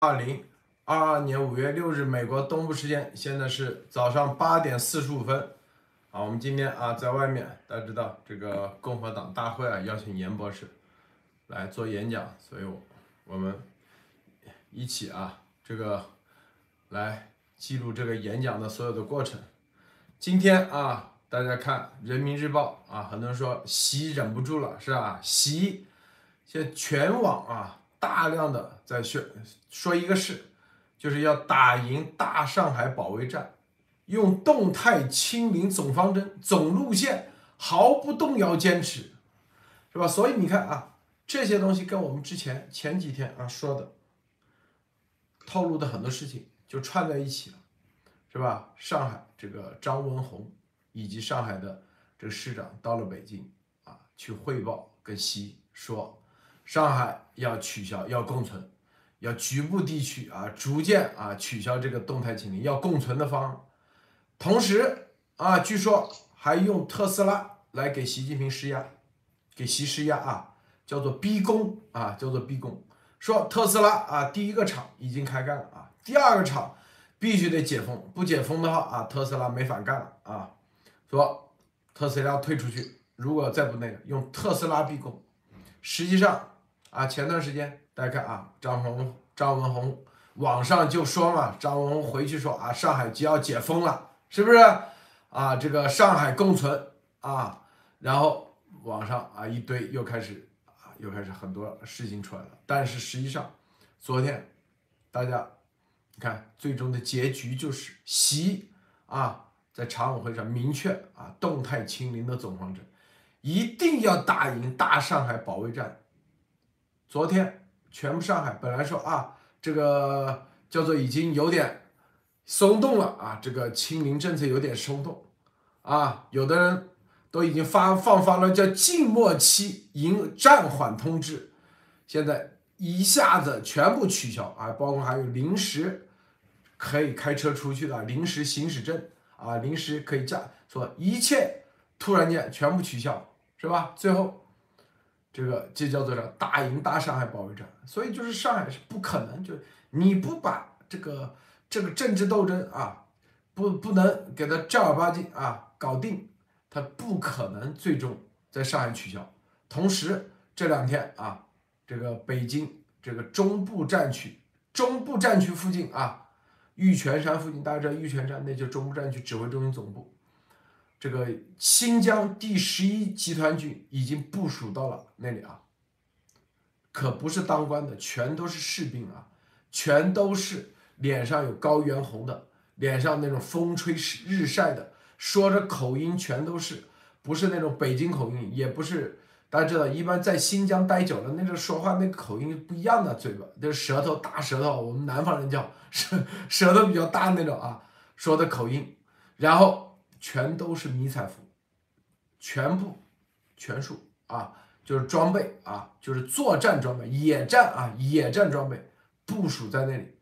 二零二二年五月六日，美国东部时间，现在是早上八点四十五分。啊，我们今天啊在外面，大家知道这个共和党大会啊邀请严博士来做演讲，所以我我们一起啊这个来记录这个演讲的所有的过程。今天啊，大家看《人民日报》啊，很多人说习忍不住了，是吧？习现在全网啊大量的在宣说一个事，就是要打赢大上海保卫战。用动态清零总方针、总路线毫不动摇坚持，是吧？所以你看啊，这些东西跟我们之前前几天啊说的透露的很多事情就串在一起了，是吧？上海这个张文宏以及上海的这个市长到了北京啊，去汇报跟习说，上海要取消，要共存，要局部地区啊逐渐啊取消这个动态清零，要共存的方案。同时啊，据说还用特斯拉来给习近平施压，给习施压啊，叫做逼宫啊，叫做逼宫。说特斯拉啊，第一个厂已经开干了啊，第二个厂必须得解封，不解封的话啊，特斯拉没法干了啊。说特斯拉退出去，如果再不那个，用特斯拉逼宫。实际上啊，前段时间大家看啊，张宏、张文宏网上就说嘛，张文宏回去说啊，上海就要解封了。是不是啊？这个上海共存啊，然后网上啊一堆又开始啊又开始很多事情出来了。但是实际上，昨天大家你看最终的结局就是习啊在常委会上明确啊动态清零的总方针，一定要打赢大上海保卫战。昨天全部上海本来说啊这个叫做已经有点。松动了啊，这个清零政策有点松动啊，有的人都已经发放发了叫静默期营暂缓通知，现在一下子全部取消啊，包括还有临时可以开车出去的临时行驶证啊，临时可以驾，说一切突然间全部取消，是吧？最后这个这叫做啥？大赢大上海保卫战，所以就是上海是不可能，就你不把这个。这个政治斗争啊，不不能给他正儿八经啊搞定，他不可能最终在上海取消。同时这两天啊，这个北京这个中部战区，中部战区附近啊，玉泉山附近，大家知道玉泉山那就中部战区指挥中心总部，这个新疆第十一集团军已经部署到了那里啊，可不是当官的，全都是士兵啊，全都是。脸上有高原红的，脸上那种风吹日晒的，说着口音全都是，不是那种北京口音，也不是大家知道，一般在新疆待久了，那个说话那个口音不一样的，嘴巴就是舌头大舌头，我们南方人叫 舌舌头比较大那种啊，说的口音，然后全都是迷彩服，全部全数啊，就是装备啊，就是作战装备，野战啊，野战装备部署在那里。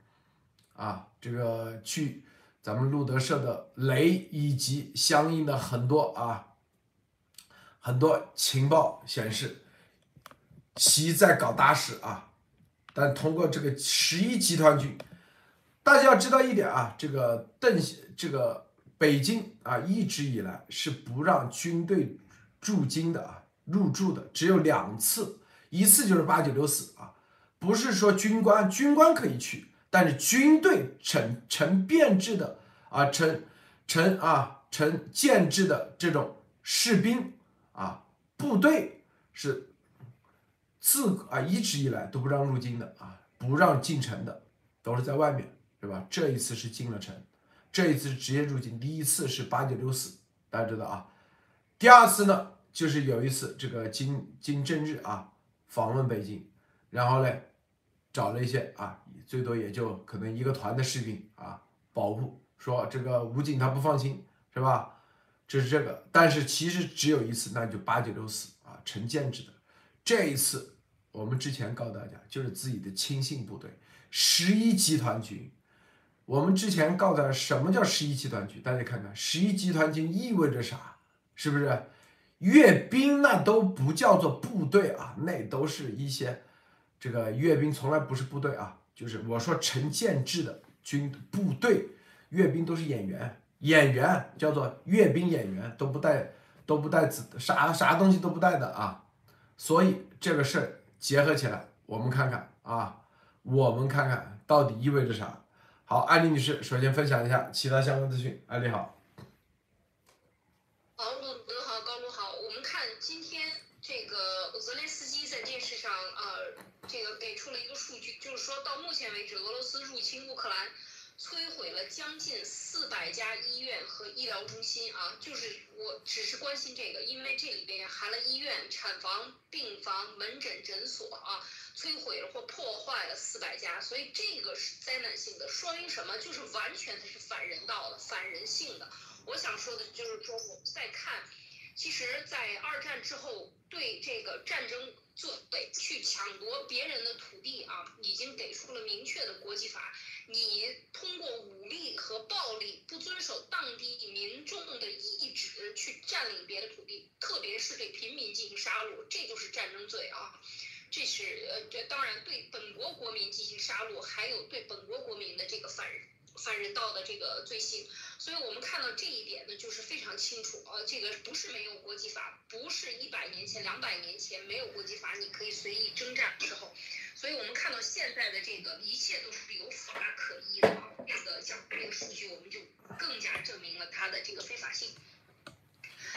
啊，这个去咱们路德社的雷以及相应的很多啊，很多情报显示，其在搞大事啊。但通过这个十一集团军，大家要知道一点啊，这个邓这个北京啊，一直以来是不让军队驻京的啊，入驻的只有两次，一次就是八九六四啊，不是说军官，军官可以去。但是军队成成编制的啊，成成啊成建制的这种士兵啊，部队是自啊一直以来都不让入京的啊，不让进城的，都是在外面，对吧？这一次是进了城，这一次是直接入境。第一次是八九六四，大家知道啊。第二次呢，就是有一次这个金金正日啊访问北京，然后呢找了一些啊。最多也就可能一个团的士兵啊，保护说这个武警他不放心是吧？这是这个，但是其实只有一次，那就八九六四啊，成建制的。这一次我们之前告诉大家，就是自己的亲信部队十一集团军。我们之前告诉什么叫十一集团军？大家看看十一集团军意味着啥？是不是阅兵那都不叫做部队啊？那都是一些这个阅兵从来不是部队啊。就是我说成建制的军部队阅兵都是演员，演员叫做阅兵演员都不带都不带子啥啥东西都不带的啊，所以这个事儿结合起来，我们看看啊，我们看看到底意味着啥。好，艾丽女士首先分享一下其他相关资讯，艾丽好。好，鲁德好，高卢好，我们看今天这个泽连斯基在电视上呃，这个给出了一个数据，就是说到目前为止，俄罗斯入侵乌克兰。摧毁了将近四百家医院和医疗中心啊，就是我只是关心这个，因为这里边含了医院、产房、病房、门诊诊所啊，摧毁了或破坏了四百家，所以这个是灾难性的，说明什么？就是完全它是反人道的、反人性的。我想说的就是说，我们在看，其实，在二战之后，对这个战争。做对去抢夺别人的土地啊，已经给出了明确的国际法。你通过武力和暴力，不遵守当地民众的意志去占领别的土地，特别是对平民进行杀戮，这就是战争罪啊。这是呃，这当然对本国国民进行杀戮，还有对本国国民的这个反人。犯人道的这个罪行，所以我们看到这一点呢，就是非常清楚呃，这个不是没有国际法，不是一百年前、两百年前没有国际法，你可以随意征战的时候，所以我们看到现在的这个一切都是有法可依的啊，这个讲这个数据，我们就更加证明了它的这个非法性。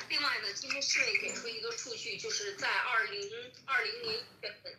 另外呢，今天市委给出一个数据，就是在二零二零年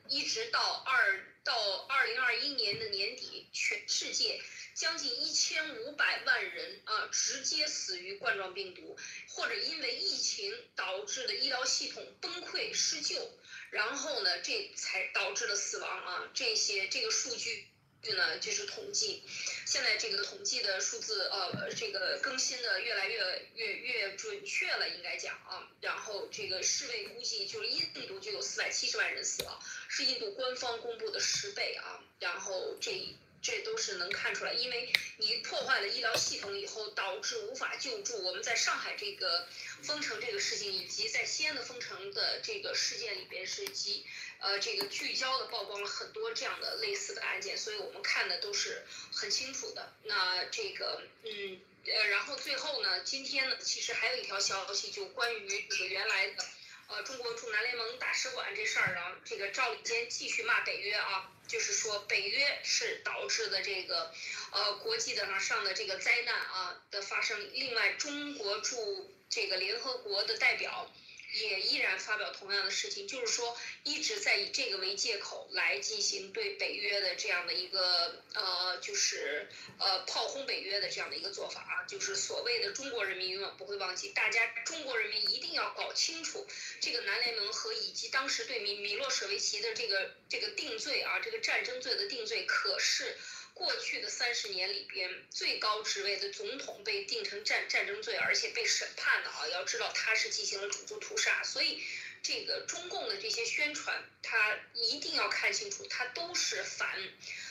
一直到二到二零二一年的年底，全世界。将近一千五百万人啊，直接死于冠状病毒，或者因为疫情导致的医疗系统崩溃失救，然后呢，这才导致了死亡啊。这些这个数据呢，就是统计，现在这个统计的数字呃，这个更新的越来越越越准确了，应该讲啊。然后这个世卫估计，就是印度就有四百七十万人死亡，是印度官方公布的十倍啊。然后这。这都是能看出来，因为你破坏了医疗系统以后，导致无法救助。我们在上海这个封城这个事情，以及在西安的封城的这个事件里边，是集呃这个聚焦的曝光了很多这样的类似的案件，所以我们看的都是很清楚的。那这个嗯呃，然后最后呢，今天呢，其实还有一条消息，就关于这个原来的。呃，中国驻南联盟大使馆这事儿啊，这个赵立坚继续骂北约啊，就是说北约是导致的这个，呃，国际的上的这个灾难啊的发生。另外，中国驻这个联合国的代表。也依然发表同样的事情，就是说一直在以这个为借口来进行对北约的这样的一个呃，就是呃炮轰北约的这样的一个做法啊，就是所谓的中国人民永远不会忘记，大家中国人民一定要搞清楚这个南联盟和以及当时对米米洛舍维奇的这个这个定罪啊，这个战争罪的定罪可是。过去的三十年里边，最高职位的总统被定成战战争罪，而且被审判的啊。要知道他是进行了种族屠杀，所以这个中共的这些宣传，他一定要看清楚，他都是反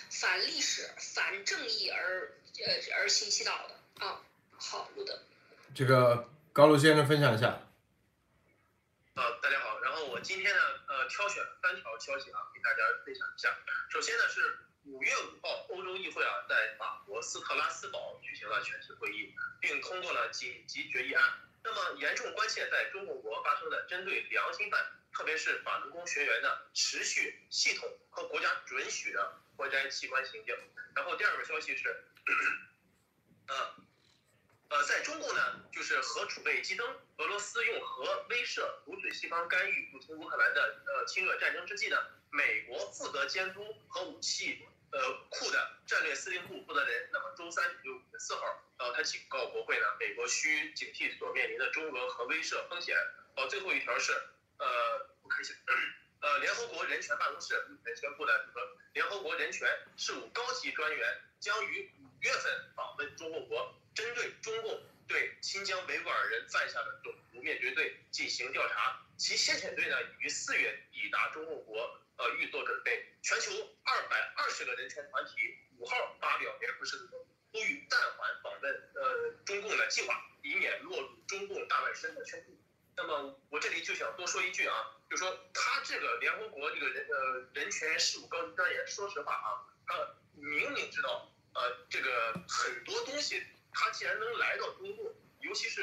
反历史、反正义而呃而行其道的啊。好，路德，这个高露先生分享一下。呃，大家好，然后我今天呢，呃，挑选了三条消息啊，给大家分享一下。首先呢是。五月五号，欧洲议会啊，在法国斯特拉斯堡举行了全体会议，并通过了紧急决议案。那么，严重关切在中国国发生的针对良心犯，特别是法轮功学员的持续、系统和国家准许的国家器官行径。然后，第二个消息是，呃，呃，在中共呢，就是核储备激增，俄罗斯用核威慑，阻止西方干预入侵乌克兰的呃侵略战争之际呢，美国负责监督核武器。呃，库的战略司令部负责人，那么周三也就五月四号，呃，他警告国会呢，美国需警惕所面临的中俄核威慑风险。哦，最后一条是，呃，我看一下，呃，联合国人权办公室日前宣布的，说联合国人权事务高级专员将于五月份访问中共国，针对中共对新疆维吾尔人犯下的种族灭绝罪进行调查。其先遣队呢，已于四月抵达中共国。呃，预做准备。全球二百二十个人权团体五号发表联合声明，呼吁暂缓访问呃中共的计划，以免落入中共大外宣的圈地。那么我这里就想多说一句啊，就说他这个联合国这个人呃人权事务高级专员，说实话啊，他明明知道，呃，这个很多东西，他既然能来到中共，尤其是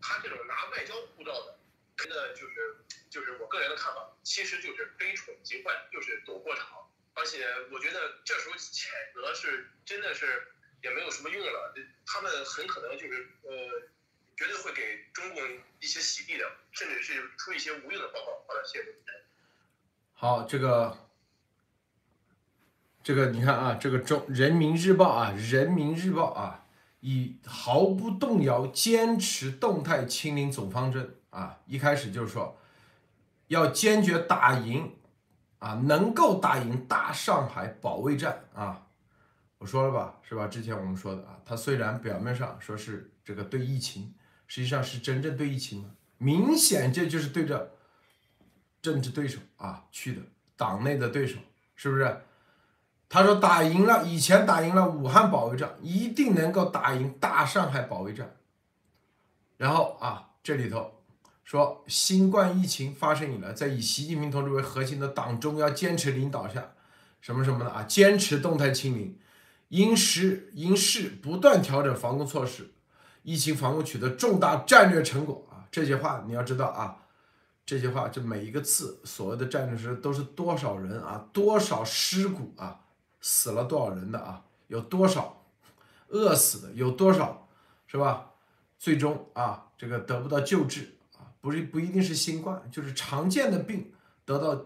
他这种拿外交护照的，真的就是就是我个人的看法，其实就是悲宠即坏，就是走过场。而且我觉得这时候谴责是真的是也没有什么用了，他们很可能就是呃，绝对会给中共一些洗地的，甚至是出一些无用的报告或者泄露。好，这个。这个你看啊，这个中人民日报啊，人民日报啊，以毫不动摇坚持动态清零总方针啊，一开始就是说要坚决打赢啊，能够打赢大上海保卫战啊。我说了吧，是吧？之前我们说的啊，他虽然表面上说是这个对疫情，实际上是真正对疫情吗？明显这就是对着政治对手啊去的，党内的对手，是不是？他说打赢了，以前打赢了武汉保卫战，一定能够打赢大上海保卫战。然后啊，这里头说新冠疫情发生以来，在以习近平同志为核心的党中央坚持领导下，什么什么的啊，坚持动态清零，因时因势不断调整防控措施，疫情防控取得重大战略成果啊。这些话你要知道啊，这些话这每一个字所谓的战略是都是多少人啊，多少尸骨啊。死了多少人的啊？有多少饿死的？有多少是吧？最终啊，这个得不到救治，不是不一定是新冠，就是常见的病得到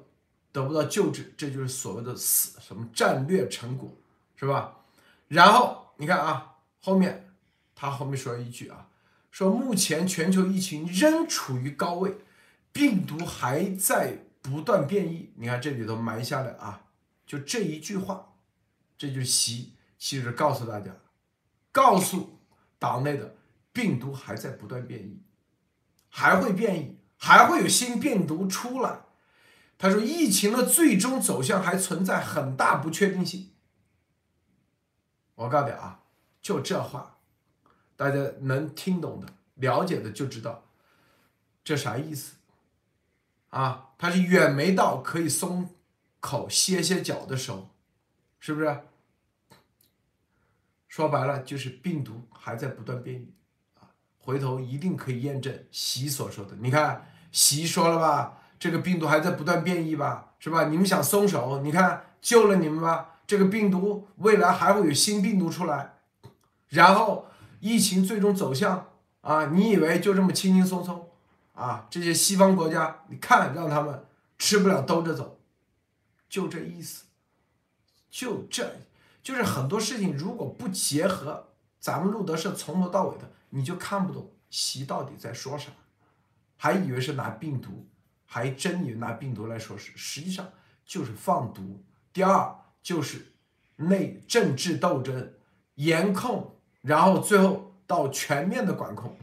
得不到救治，这就是所谓的死什么战略成果是吧？然后你看啊，后面他后面说一句啊，说目前全球疫情仍处于高位，病毒还在不断变异。你看这里头埋下了啊，就这一句话。这就是习，其实告诉大家，告诉党内的病毒还在不断变异，还会变异，还会有新病毒出来。他说，疫情的最终走向还存在很大不确定性。我告诉你啊，就这话，大家能听懂的、了解的就知道这啥意思啊？他是远没到可以松口歇歇脚的时候。是不是？说白了就是病毒还在不断变异！回头一定可以验证习所说的。你看，习说了吧，这个病毒还在不断变异吧，是吧？你们想松手，你看救了你们吧，这个病毒未来还会有新病毒出来，然后疫情最终走向啊，你以为就这么轻轻松松啊？这些西方国家，你看让他们吃不了兜着走，就这意思。就这，就是很多事情如果不结合，咱们路德社从头到尾的，你就看不懂习到底在说啥，还以为是拿病毒，还真以为拿病毒来说事，实际上就是放毒。第二就是内政治斗争、严控，然后最后到全面的管控，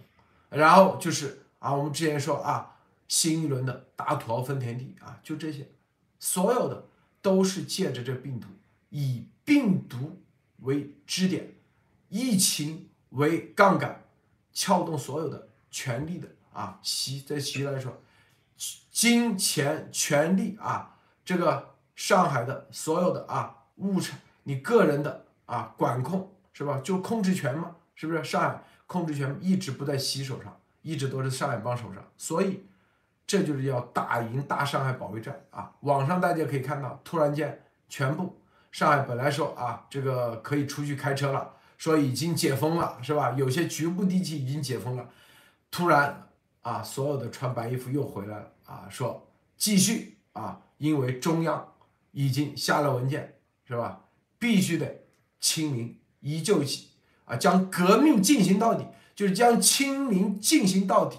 然后就是啊，我们之前说啊，新一轮的打土豪分田地啊，就这些，所有的都是借着这病毒。以病毒为支点，疫情为杠杆，撬动所有的权力的啊，习在习来说，金钱、权力啊，这个上海的所有的啊物产，你个人的啊管控是吧？就控制权嘛，是不是？上海控制权一直不在习手上，一直都是上海帮手上，所以这就是要打赢大上海保卫战啊！网上大家可以看到，突然间全部。上海本来说啊，这个可以出去开车了，说已经解封了，是吧？有些局部地区已经解封了，突然啊，所有的穿白衣服又回来了啊，说继续啊，因为中央已经下了文件，是吧？必须得清零，依旧起啊，将革命进行到底，就是将清零进行到底。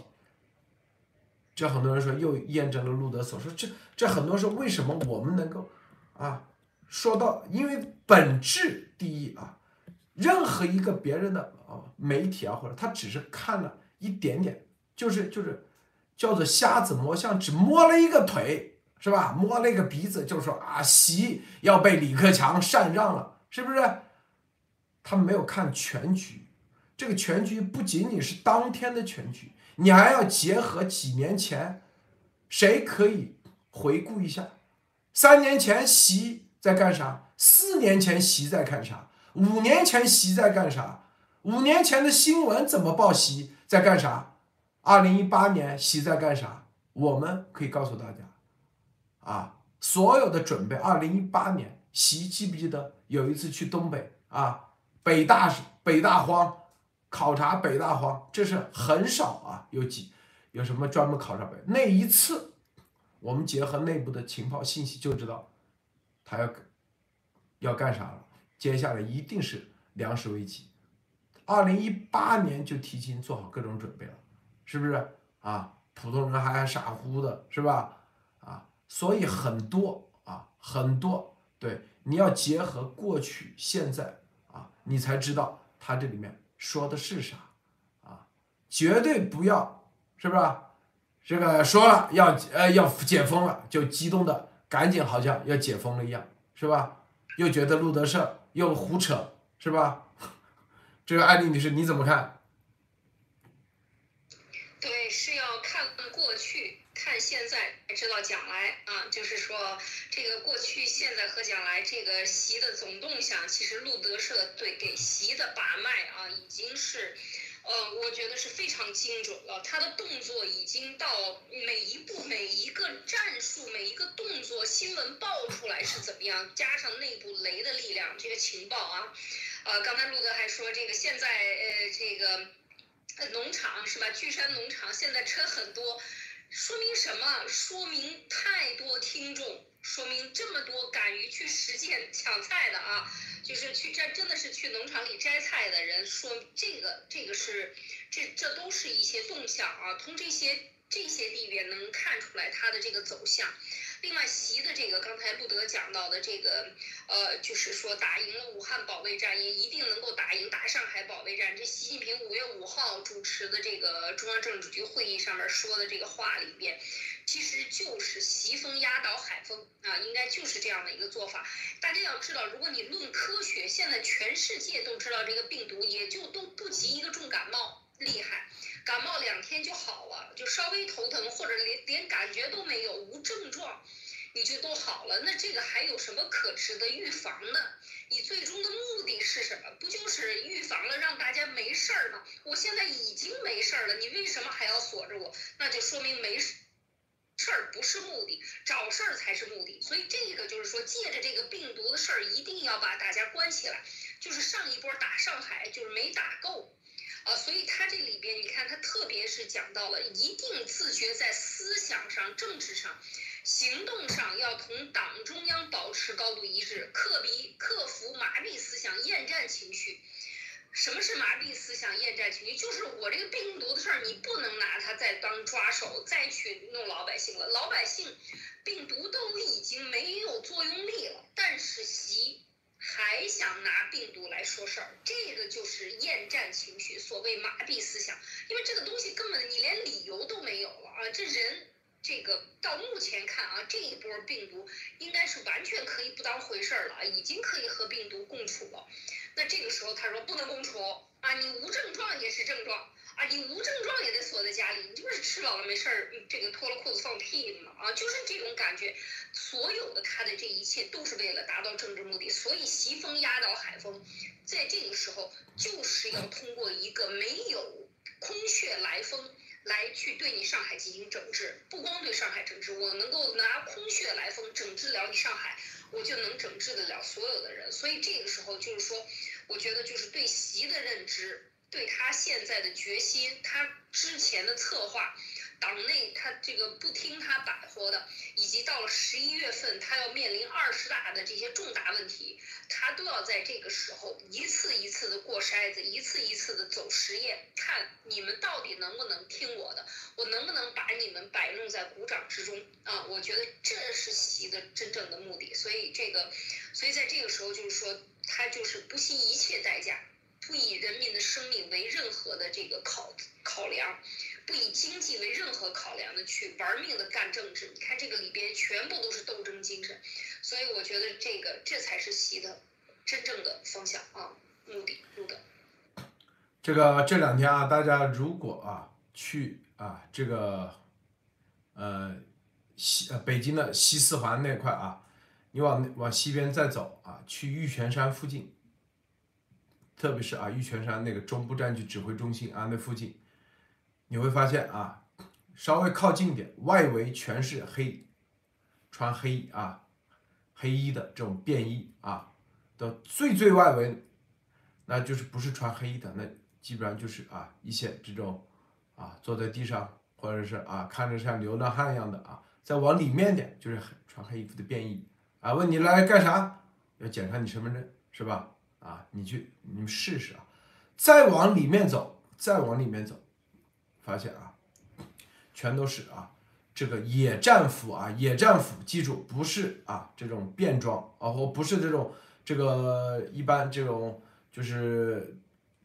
这很多人说又验证了路德所说，这这很多时候为什么我们能够啊？说到，因为本质第一啊，任何一个别人的啊媒体啊，或者他只是看了一点点，就是就是叫做瞎子摸象，只摸了一个腿，是吧？摸了一个鼻子，就说啊，习要被李克强禅让了，是不是？他没有看全局，这个全局不仅仅是当天的全局，你还要结合几年前，谁可以回顾一下？三年前习。在干啥？四年前习在干啥？五年前习在干啥？五年前的新闻怎么报习在干啥？二零一八年习在干啥？我们可以告诉大家，啊，所有的准备。二零一八年习记不记得有一次去东北啊，北大北大荒考察北大荒，这是很少啊，有几有什么专门考察北那一次，我们结合内部的情报信息就知道，他要要干啥了。接下来一定是粮食危机。二零一八年就提前做好各种准备了，是不是啊？普通人还傻乎乎的，是吧？啊，所以很多啊，很多，对，你要结合过去、现在啊，你才知道他这里面说的是啥啊，绝对不要，是不是？这个说了要呃要解封了，就激动的赶紧好像要解封了一样，是吧？又觉得路德胜又胡扯，是吧？这个艾丽女士你怎么看？对，是要看过去，看现在，知道将来啊。就是说，这个过去、现在和将来，这个习的总动向，其实路德社对给习的把脉啊，已经是，呃，我觉得是非常精准了。他的动作已经到每一步、每一个战术、每一个动作，新闻爆出来是怎么样，加上内部雷的力量，这个情报啊。呃，刚才陆哥还说这个现在呃这个农场是吧？巨山农场现在车很多，说明什么？说明太多听众，说明这么多敢于去实践抢菜的啊，就是去摘，真的是去农场里摘菜的人，说这个这个是这这都是一些动向啊，从这些这些地点能看出来它的这个走向。另外，习的这个刚才路德讲到的这个，呃，就是说打赢了武汉保卫战，也一定能够打赢大上海保卫战。这习近平五月五号主持的这个中央政治局会议上面说的这个话里边，其实就是习风压倒海风啊，应该就是这样的一个做法。大家要知道，如果你论科学，现在全世界都知道这个病毒也就都不及一个重感冒厉害。感冒两天就好了，就稍微头疼或者连连感觉都没有，无症状，你就都好了。那这个还有什么可值得预防的？你最终的目的是什么？不就是预防了，让大家没事儿吗？我现在已经没事儿了，你为什么还要锁着我？那就说明没事儿不是目的，找事儿才是目的。所以这个就是说，借着这个病毒的事儿，一定要把大家关起来。就是上一波打上海，就是没打够。啊，所以他这里边，你看他特别是讲到了，一定自觉在思想上、政治上、行动上要同党中央保持高度一致，克比克服麻痹思想、厌战情绪。什么是麻痹思想、厌战情绪？就是我这个病毒的事儿，你不能拿它再当抓手，再去弄老百姓了。老百姓，病毒都已经没有作用力了，但是习。还想拿病毒来说事儿，这个就是厌战情绪，所谓麻痹思想。因为这个东西根本你连理由都没有了啊！这人这个到目前看啊，这一波病毒应该是完全可以不当回事儿了，已经可以和病毒共处了。那这个时候他说不能共处啊，你无症状也是症状。啊，你无症状也得锁在家里，你这不是吃饱了没事儿，这个脱了裤子放屁吗？啊，就是这种感觉。所有的他的这一切都是为了达到政治目的，所以西风压倒海风，在这个时候就是要通过一个没有空穴来风来去对你上海进行整治。不光对上海整治，我能够拿空穴来风整治了你上海，我就能整治得了所有的人。所以这个时候就是说，我觉得就是对习的认知。对他现在的决心，他之前的策划，党内他这个不听他摆活的，以及到了十一月份他要面临二十大的这些重大问题，他都要在这个时候一次一次的过筛子，一次一次的走实验，看你们到底能不能听我的，我能不能把你们摆弄在鼓掌之中啊？我觉得这是习的真正的目的，所以这个，所以在这个时候就是说，他就是不惜一切代价。不以人民的生命为任何的这个考考量，不以经济为任何考量的去玩命的干政治。你看这个里边全部都是斗争精神，所以我觉得这个这才是习的真正的方向啊，目的目的。这个这两天啊，大家如果啊去啊这个呃西呃北京的西四环那块啊，你往往西边再走啊，去玉泉山附近。特别是啊玉泉山那个中部战区指挥中心啊那附近，你会发现啊，稍微靠近点，外围全是黑，穿黑啊，黑衣的这种便衣啊，的最最外围，那就是不是穿黑衣的，那基本上就是啊一些这种啊坐在地上或者是啊看着像流浪汉一样的啊，再往里面点就是穿黑衣服的便衣啊，问你来干啥？要检查你身份证是吧？啊，你去你们试试啊，再往里面走，再往里面走，发现啊，全都是啊这个野战服啊，野战服，记住不是啊这种便装啊，或不是这种这个一般这种就是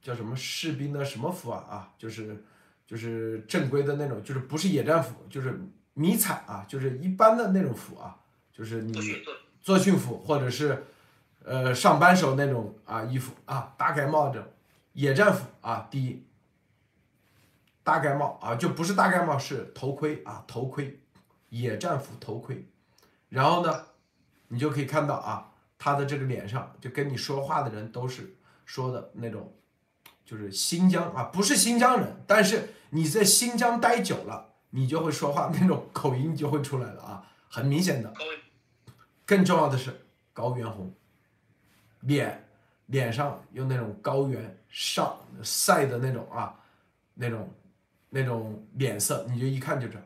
叫什么士兵的什么服啊啊，就是就是正规的那种，就是不是野战服，就是迷彩啊，就是一般的那种服啊，就是你做训做做训服或者是呃上班时候那种啊衣服啊，大盖帽这种野战服啊，第一大盖帽啊，就不是大盖帽，是头盔啊，头盔，野战服头盔。然后呢，你就可以看到啊，他的这个脸上就跟你说话的人都是说的那种，就是新疆啊，不是新疆人，但是你在新疆待久了，你就会说话那种口音就会出来了啊，很明显的。更重要的是高原红，脸脸上用那种高原上晒的那种啊，那种那种脸色，你就一看就知道，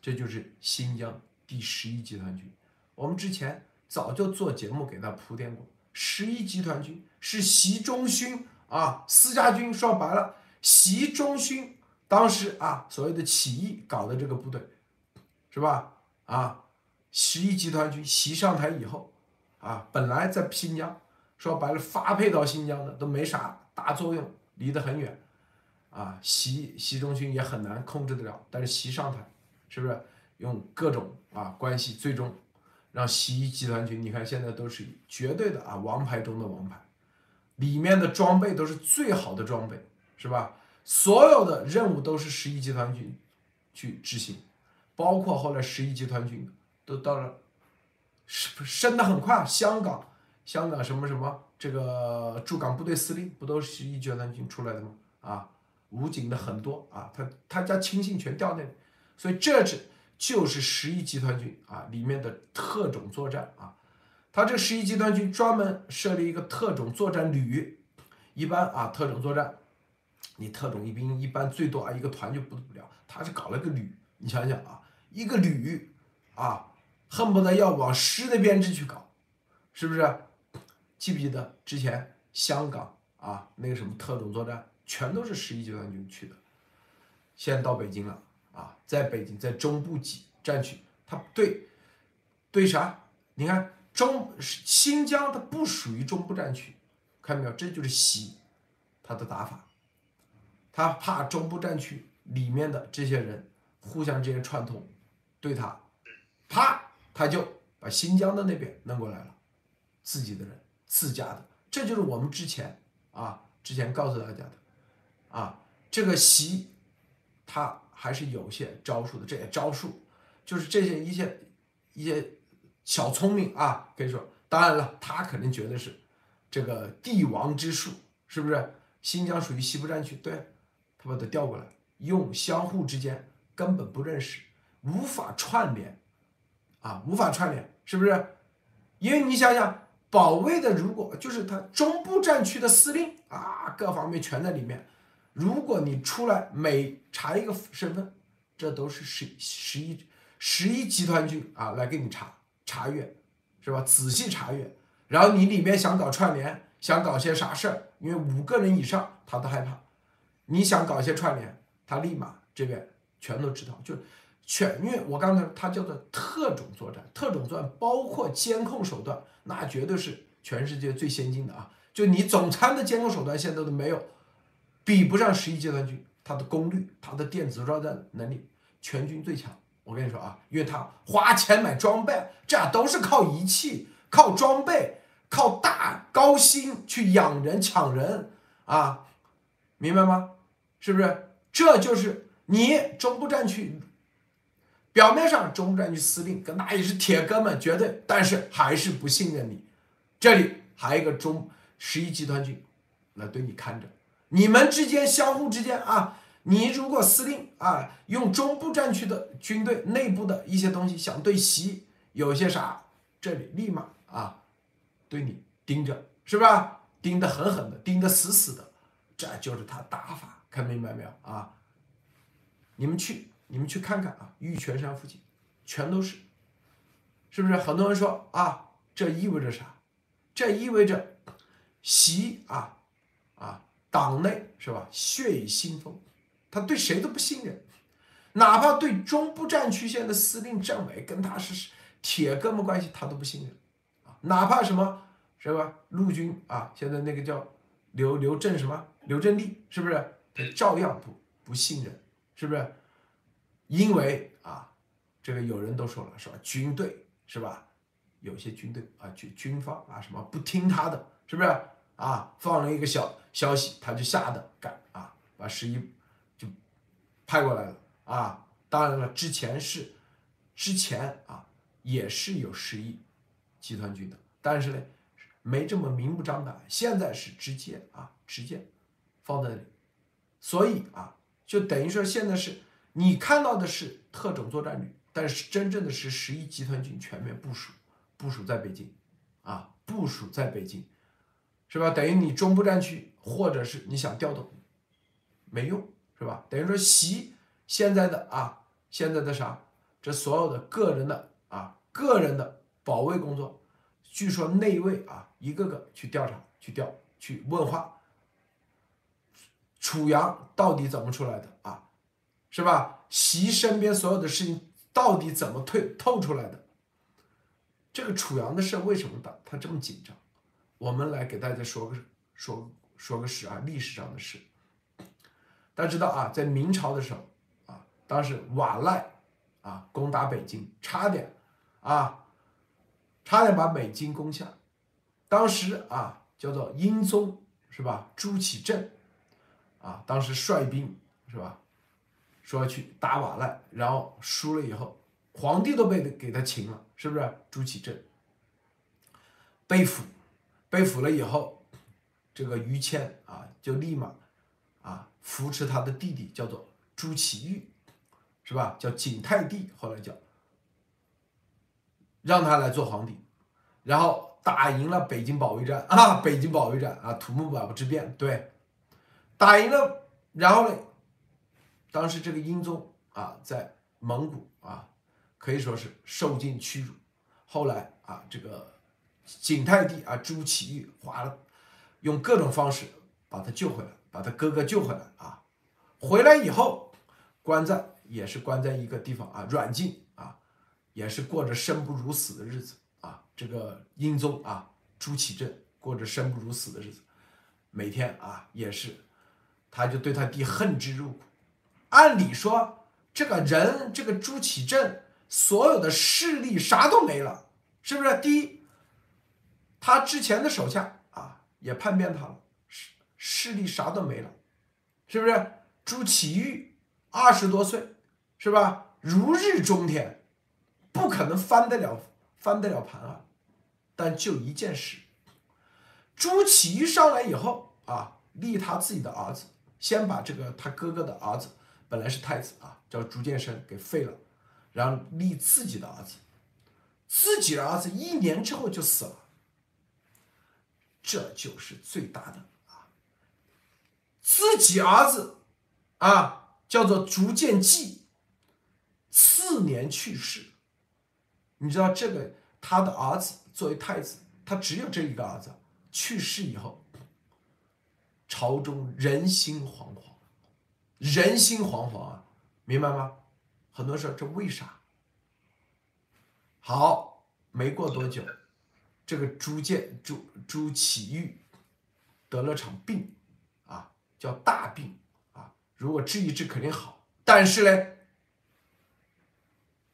这就是新疆第十一集团军。我们之前早就做节目给他铺垫过，十一集团军是习仲勋啊，私家军说白了，习仲勋当时啊所谓的起义搞的这个部队，是吧？啊。十一集团军习上台以后，啊，本来在新疆，说白了发配到新疆的都没啥大作用，离得很远，啊，习习仲勋也很难控制得了。但是习上台，是不是用各种啊关系，最终让习一集团军，你看现在都是绝对的啊王牌中的王牌，里面的装备都是最好的装备，是吧？所有的任务都是十一集团军去执行，包括后来十一集团军。都到了，升升的很快。香港，香港什么什么，这个驻港部队司令不都是十一集团军出来的吗？啊，武警的很多啊，他他家亲信全调那里，所以这是就是十一集团军啊里面的特种作战啊。他这十一集团军专门设立一个特种作战旅，一般啊特种作战，你特种一兵一般最多啊一个团就不不了，他是搞了个旅，你想想啊，一个旅啊。恨不得要往师的编制去搞，是不是？记不记得之前香港啊那个什么特种作战，全都是十一集团军去的。现在到北京了啊，在北京在中部几战区，他对对啥？你看中新疆它不属于中部战区，看到没有？这就是习他的打法，他怕中部战区里面的这些人互相之间串通，对他，啪。他就把新疆的那边弄过来了，自己的人，自家的，这就是我们之前啊，之前告诉大家的，啊，这个习，他还是有些招数的，这些招数，就是这些一些一些小聪明啊，可以说，当然了，他肯定觉得是这个帝王之术，是不是？新疆属于西部战区，对，他把它调过来，用相互之间根本不认识，无法串联。啊，无法串联，是不是？因为你想想，保卫的如果就是他中部战区的司令啊，各方面全在里面。如果你出来每查一个身份，这都是十十一十一集团军啊来给你查查阅，是吧？仔细查阅，然后你里面想搞串联，想搞些啥事儿，因为五个人以上他都害怕。你想搞些串联，他立马这边全都知道，就。全，因为我刚才它叫做特种作战，特种作战包括监控手段，那绝对是全世界最先进的啊！就你总参的监控手段现在都没有，比不上十一集团军，它的功率、它的电子作战能力，全军最强。我跟你说啊，因为他花钱买装备，这都是靠仪器、靠装备、靠大高薪去养人、抢人啊，明白吗？是不是？这就是你中部战区。表面上中战区司令跟那也是铁哥们，绝对，但是还是不信任你。这里还有一个中十一集团军，来对你看着，你们之间相互之间啊，你如果司令啊用中部战区的军队内部的一些东西想对袭，有些啥，这里立马啊对你盯着，是吧？盯得狠狠的，盯得死死的，这就是他打法，看明白没有啊？你们去，你们去看看啊，玉泉山附近全都是，是不是？很多人说啊，这意味着啥？这意味着习啊啊，党内是吧？血雨腥风，他对谁都不信任，哪怕对中部战区县的司令政委跟他是铁哥们关系，他都不信任啊，哪怕什么是吧？陆军啊，现在那个叫刘刘振什么刘振立，是不是？他照样不不信任。是不是？因为啊，这个有人都说了，是吧？军队是吧？有些军队啊，军军方啊，什么不听他的，是不是？啊，放了一个小消息，他就吓得赶啊，把十一就派过来了啊。当然了，之前是之前啊，也是有十一集团军的，但是呢，没这么明目张胆。现在是直接啊，直接放在那里，所以啊。就等于说，现在是你看到的是特种作战旅，但是真正的是十一集团军全面部署，部署在北京，啊，部署在北京，是吧？等于你中部战区或者是你想调动，没用，是吧？等于说习现在的啊，现在的啥，这所有的个人的啊，个人的保卫工作，据说内卫啊，一个个去调查，去调，去问话。楚阳到底怎么出来的啊？是吧？习身边所有的事情到底怎么退透出来的？这个楚阳的事为什么他他这么紧张？我们来给大家说个说说个事啊，历史上的事。大家知道啊，在明朝的时候啊，当时瓦剌啊攻打北京，差点啊，差点把北京攻下。当时啊，叫做英宗是吧？朱祁镇。啊，当时率兵是吧？说去打瓦剌，然后输了以后，皇帝都被给他擒了，是不是？朱祁镇被俘，被俘了以后，这个于谦啊，就立马啊扶持他的弟弟，叫做朱祁钰，是吧？叫景泰帝，后来叫让他来做皇帝，然后打赢了北京保卫战啊，北京保卫战啊，土木堡之变，对。打赢了，然后呢？当时这个英宗啊，在蒙古啊，可以说是受尽屈辱。后来啊，这个景泰帝啊，朱祁钰花了用各种方式把他救回来，把他哥哥救回来啊。回来以后，关在也是关在一个地方啊，软禁啊，也是过着生不如死的日子啊。这个英宗啊，朱祁镇过着生不如死的日子，每天啊也是。他就对他弟恨之入骨。按理说，这个人，这个朱祁镇，所有的势力啥都没了，是不是？第一，他之前的手下啊也叛变他了，势势力啥都没了，是不是？朱祁钰二十多岁，是吧？如日中天，不可能翻得了翻得了盘啊。但就一件事，朱祁钰上来以后啊，立他自己的儿子。先把这个他哥哥的儿子，本来是太子啊，叫朱见深给废了，然后立自己的儿子，自己的儿子一年之后就死了，这就是最大的啊，自己儿子啊叫做朱见济，次年去世，你知道这个他的儿子作为太子，他只有这一个儿子，去世以后。朝中人心惶惶，人心惶惶啊，明白吗？很多人说这为啥？好，没过多久，这个朱建朱朱祁钰得了场病，啊，叫大病啊。如果治一治肯定好，但是呢，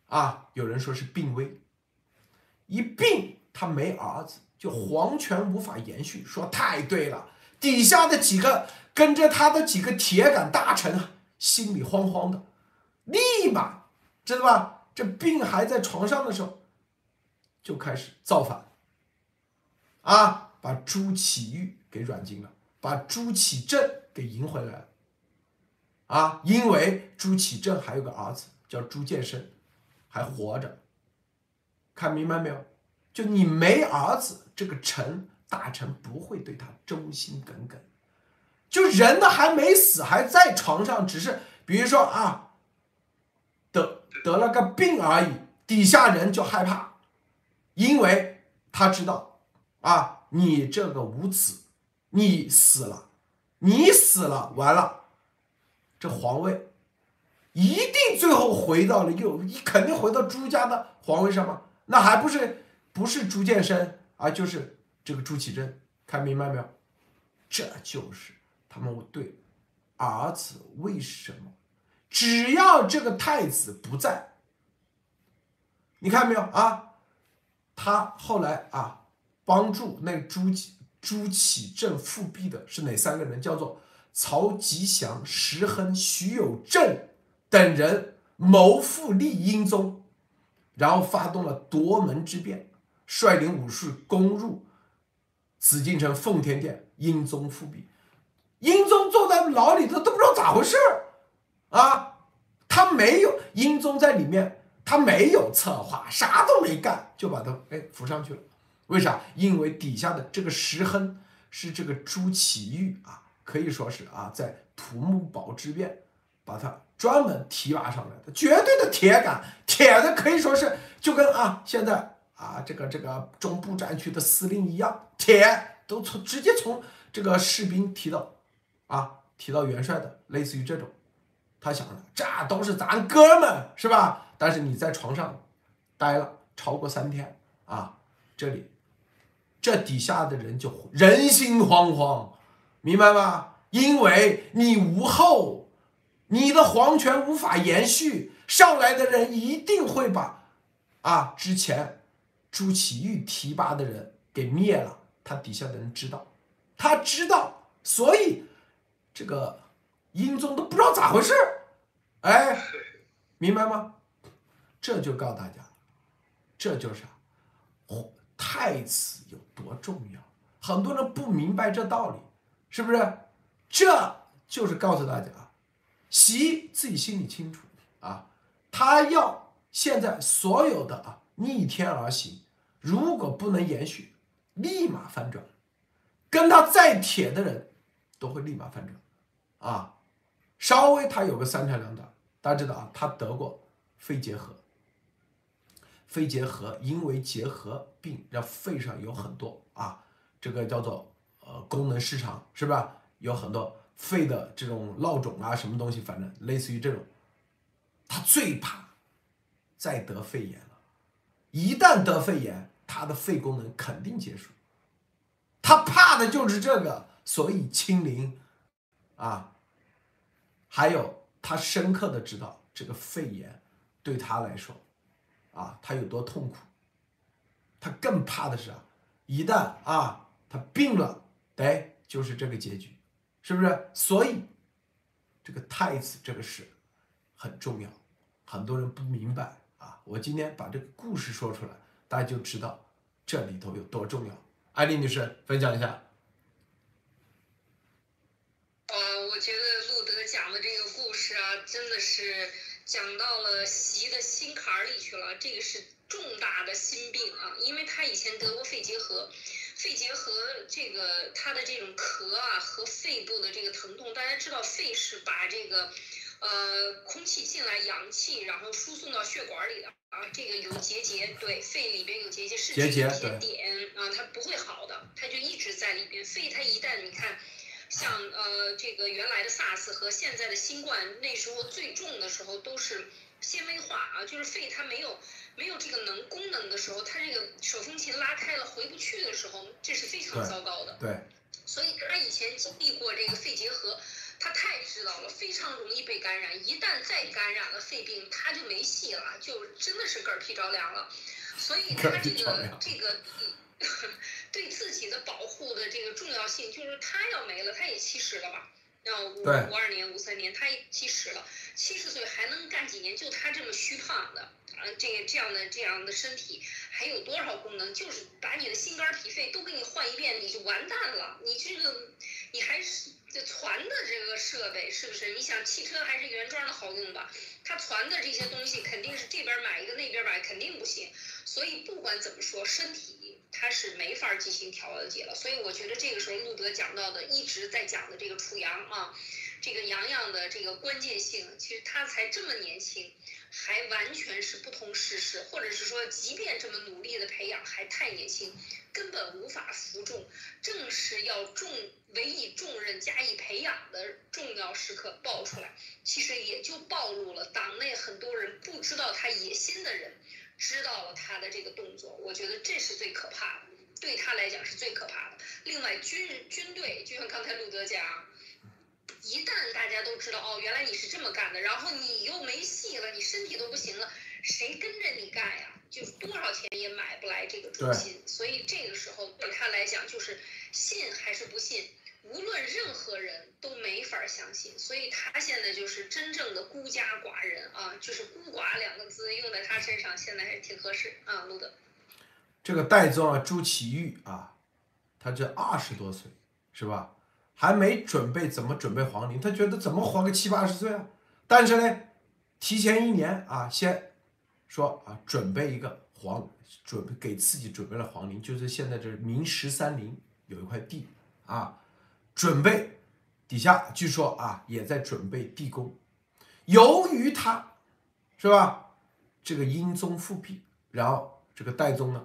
啊，有人说是病危，一病他没儿子，就皇权无法延续。说太对了。底下的几个跟着他的几个铁杆大臣啊，心里慌慌的，立马知道吧？这病还在床上的时候，就开始造反，啊，把朱祁钰给软禁了。把朱祁镇给迎回来了。啊，因为朱祁镇还有个儿子叫朱见深，还活着。看明白没有？就你没儿子，这个臣大臣不会对他忠心耿耿。就人呢还没死，还在床上，只是比如说啊，得得了个病而已，底下人就害怕，因为他知道啊，你这个无子，你死了，你死了，完了，这皇位一定最后回到了又肯定回到朱家的皇位上吗？那还不是不是朱见深啊，就是这个朱祁镇，看明白没有？这就是他们对儿子为什么只要这个太子不在，你看没有啊？他后来啊帮助那朱朱祁镇复辟的是哪三个人？叫做曹吉祥、石亨、徐有贞等人谋复立英宗。然后发动了夺门之变，率领武士攻入紫禁城奉天殿，英宗复辟。英宗坐在牢里头都不知道咋回事儿啊！他没有英宗在里面，他没有策划，啥都没干，就把他哎扶上去了。为啥？因为底下的这个石亨是这个朱祁钰啊，可以说是啊，在土木堡之变把他。专门提拔上来的，绝对的铁杆，铁的可以说是就跟啊现在啊这个这个中部战区的司令一样，铁都从直接从这个士兵提到啊提到元帅的，类似于这种，他想的这都是咱哥们是吧？但是你在床上待了超过三天啊，这里这底下的人就人心惶惶，明白吗？因为你无后。你的皇权无法延续，上来的人一定会把，啊，之前朱祁钰提拔的人给灭了。他底下的人知道，他知道，所以这个英宗都不知道咋回事，哎，明白吗？这就告诉大家，这就是啊太子有多重要。很多人不明白这道理，是不是？这就是告诉大家。习自己心里清楚啊，他要现在所有的啊逆天而行，如果不能延续，立马翻转，跟他再铁的人都会立马翻转，啊，稍微他有个三长两短，大家知道啊，他得过肺结核，肺结核因为结核病让肺上有很多啊，这个叫做呃功能失常，是吧？有很多。肺的这种落肿啊，什么东西，反正类似于这种，他最怕再得肺炎了。一旦得肺炎，他的肺功能肯定结束。他怕的就是这个，所以清零啊，还有他深刻的知道这个肺炎对他来说啊，他有多痛苦。他更怕的是啊，一旦啊他病了，哎，就是这个结局。是不是？所以，这个太子这个事很重要，很多人不明白啊。我今天把这个故事说出来，大家就知道这里头有多重要。艾丽女士，分享一下。呃，我觉得路德讲的这个故事啊，真的是讲到了习的心坎儿里去了。这个是重大的心病啊，因为他以前得过肺结核。肺结核这个他的这种咳啊和肺部的这个疼痛，大家知道肺是把这个呃空气进来氧气，然后输送到血管里的啊，这个有结节，对，肺里边有结节，是一些点啊，它不会好的，它就一直在里边。肺它一旦你看，像呃这个原来的 SARS 和现在的新冠，那时候最重的时候都是纤维化啊，就是肺它没有。没有这个能功能的时候，它这个手风琴拉开了回不去的时候，这是非常糟糕的。对。所以他以前经历过这个肺结核，他太知道了，非常容易被感染。一旦再感染了肺病，他就没戏了，就真的是嗝屁着凉了。所以他这个这个 对自己的保护的这个重要性，就是他要没了，他也七十了吧？那五对五二年、五三年，他七十了，七十岁还能干几年？就他这么虚胖的，啊，这个这样的这样的身体，还有多少功能？就是把你的心肝脾肺都给你换一遍，你就完蛋了。你这个，你还是这传的这个设备是不是？你想汽车还是原装的好用吧？他传的这些东西肯定是这边买一个那边买，肯定不行。所以不管怎么说，身体他是没法进行调节了。所以我觉得这个时候路德讲到的，一直在讲的这个楚阳啊，这个洋洋的这个关键性，其实他才这么年轻，还完全是不通世事，或者是说，即便这么努力的培养，还太年轻，根本无法服众。正是要重委以重任加以培养的重要时刻爆出来，其实也就暴露了党内很多人不知道他野心的人。知道了他的这个动作，我觉得这是最可怕的，对他来讲是最可怕的。另外，军军队就像刚才路德讲，一旦大家都知道哦，原来你是这么干的，然后你又没戏了，你身体都不行了，谁跟着你干呀？就是多少钱也买不来这个忠心。所以这个时候对他来讲，就是信还是不信。无论任何人都没法相信，所以他现在就是真正的孤家寡人啊，就是孤寡两个字用在他身上，现在还挺合适啊，路德。这个戴宗啊，朱祁钰啊，他这二十多岁是吧？还没准备怎么准备皇陵，他觉得怎么活个七八十岁啊？但是呢，提前一年啊，先说啊，准备一个皇，准备给自己准备了皇陵，就是现在这明十三陵有一块地啊。准备底下据说啊也在准备地宫，由于他是吧这个英宗复辟，然后这个代宗呢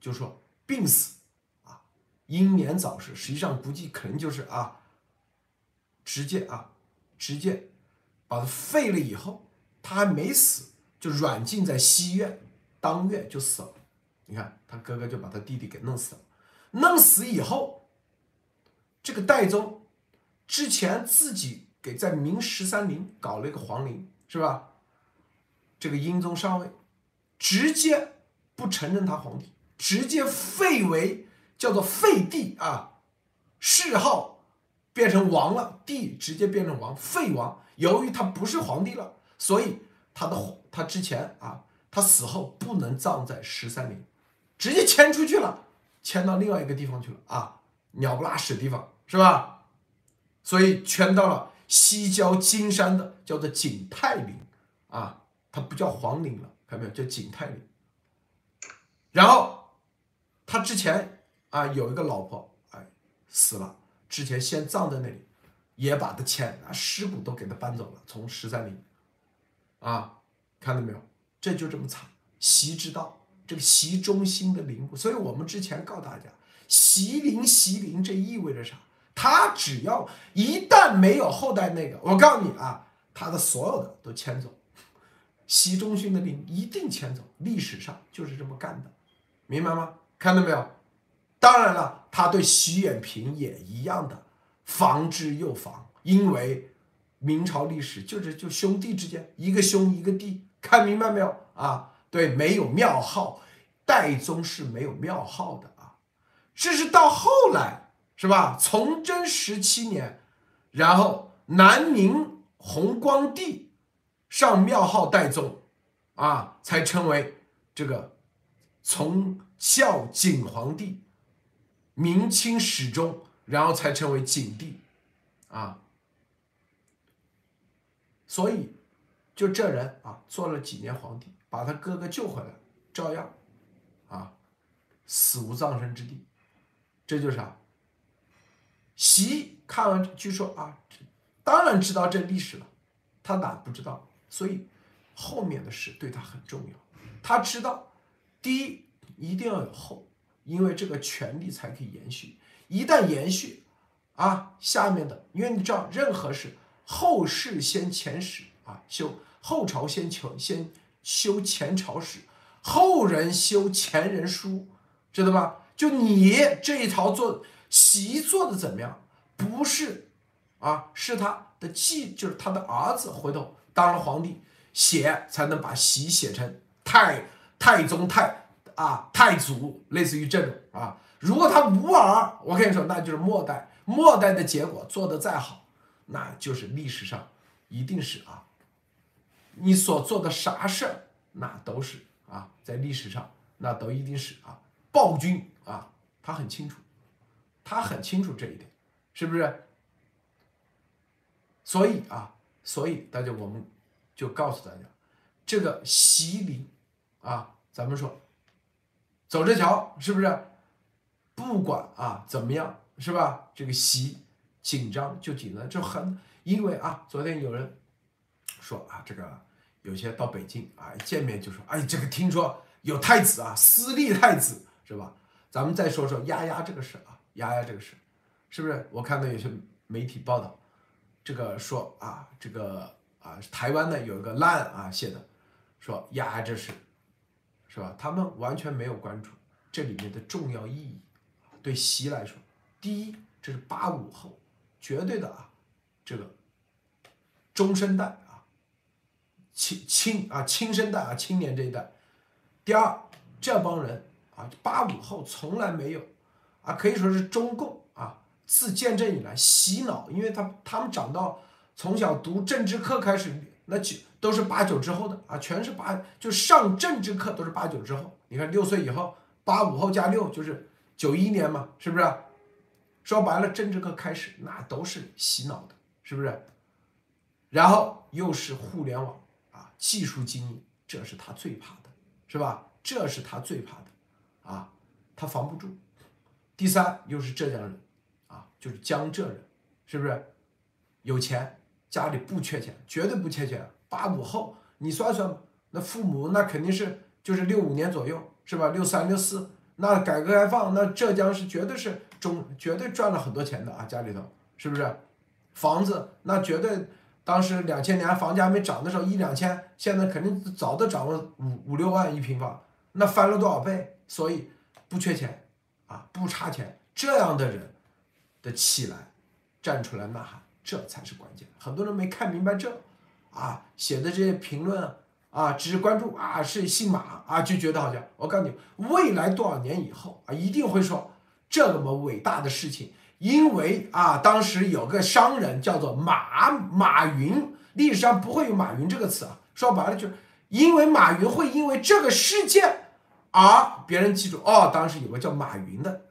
就说病死啊英年早逝，实际上估计可能就是啊直接啊直接把他废了以后，他还没死就软禁在西院，当月就死了。你看他哥哥就把他弟弟给弄死了，弄死以后。这个代宗之前自己给在明十三陵搞了一个皇陵，是吧？这个英宗上位，直接不承认他皇帝，直接废为叫做废帝啊，谥号变成王了，帝直接变成王，废王。由于他不是皇帝了，所以他的他之前啊，他死后不能葬在十三陵，直接迁出去了，迁到另外一个地方去了啊，鸟不拉屎地方。是吧？所以圈到了西郊金山的叫做景泰陵啊，它不叫皇陵了，看到没有？叫景泰陵。然后他之前啊有一个老婆，哎死了，之前先葬在那里，也把他迁啊尸骨都给他搬走了，从十三陵啊，看到没有？这就这么惨，习之道，这个习中心的陵墓。所以我们之前告诉大家，习陵习陵，这意味着啥？他只要一旦没有后代那个，我告诉你啊，他的所有的都迁走，习仲勋的兵一定迁走，历史上就是这么干的，明白吗？看到没有？当然了，他对徐远平也一样的，防之又防，因为明朝历史就是就兄弟之间，一个兄一个弟，看明白没有啊？对，没有庙号，代宗是没有庙号的啊，这是到后来。是吧？崇祯十七年，然后南明弘光帝上庙号代宗，啊，才称为这个从孝景皇帝，明清始终，然后才称为景帝，啊，所以就这人啊，做了几年皇帝，把他哥哥救回来，照样，啊，死无葬身之地，这就是啥？习看完就说啊，当然知道这历史了，他哪不知道？所以后面的事对他很重要。他知道，第一一定要有后，因为这个权力才可以延续。一旦延续，啊，下面的，因为你知道，任何事后事先前史啊，修后朝先求先修前朝史，后人修前人书，知道吧？就你这一套做。习做的怎么样？不是，啊，是他的继，就是他的儿子回头当了皇帝，写才能把习写成太太宗太啊太祖，类似于这种啊。如果他无儿，我跟你说，那就是末代，末代的结果做的再好，那就是历史上一定是啊，你所做的啥事儿，那都是啊，在历史上那都一定是啊暴君啊，他很清楚，他很清楚这一点，是不是？所以啊，所以大家我们就告诉大家，这个习礼啊，咱们说走着瞧，是不是？不管啊怎么样，是吧？这个习紧张就紧张，就很因为啊，昨天有人说啊，这个有些到北京啊一见面就说，哎，这个听说有太子啊，私立太子是吧？咱们再说说丫丫这个事啊，丫丫这个事，是不是？我看到有些媒体报道，这个说啊，这个啊，台湾的有一个烂啊写的，说丫丫这事，是吧？他们完全没有关注这里面的重要意义。对习来说，第一，这是八五后，绝对的啊，这个中生代啊，青青啊，青生代啊，青年这一代。第二，这帮人啊，八五后从来没有啊，可以说是中共啊，自建政以来洗脑，因为他他们长到从小读政治课开始，那就都是八九之后的啊，全是八，就上政治课都是八九之后。你看六岁以后，八五后加六就是。九一年嘛，是不是？说白了，政治课开始那都是洗脑的，是不是？然后又是互联网啊，技术精英，这是他最怕的，是吧？这是他最怕的，啊，他防不住。第三，又是浙江人，啊，就是江浙人，是不是？有钱，家里不缺钱，绝对不缺钱。八五后，你算算，那父母那肯定是就是六五年左右，是吧？六三六四。那改革开放，那浙江是绝对是中，绝对赚了很多钱的啊，家里头是不是？房子那绝对，当时两千年房价没涨的时候一两千，现在肯定早都涨了五五六万一平方，那翻了多少倍？所以不缺钱啊，不差钱，这样的人的起来，站出来呐喊，这才是关键。很多人没看明白这，啊，写的这些评论。啊，只是关注啊，是姓马啊，就觉得好像我告诉你，未来多少年以后啊，一定会说这么伟大的事情，因为啊，当时有个商人叫做马马云，历史上不会有马云这个词啊，说白了就是因为马云会因为这个事件而别人记住哦，当时有个叫马云的，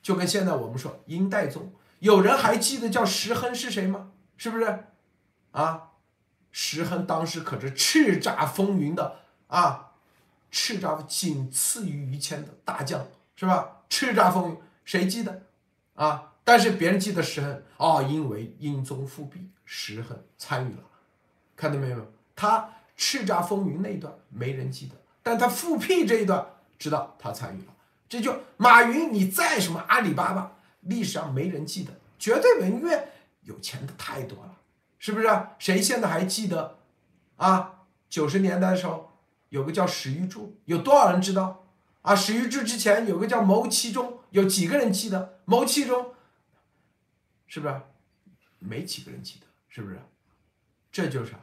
就跟现在我们说殷代宗，有人还记得叫石亨是谁吗？是不是啊？石亨当时可是叱咤风云的啊，叱咤仅次于于谦的大将，是吧？叱咤风云，谁记得啊？但是别人记得石亨哦，因为英宗复辟，石亨参与了，看到没有？他叱咤风云那一段没人记得，但他复辟这一段知道他参与了。这就马云，你再什么阿里巴巴，历史上没人记得，绝对没，因为有钱的太多了。是不是？谁现在还记得啊？九十年代的时候，有个叫史玉柱，有多少人知道啊？史玉柱之前有个叫牟其中，有几个人记得？牟其中是不是？没几个人记得，是不是？这就是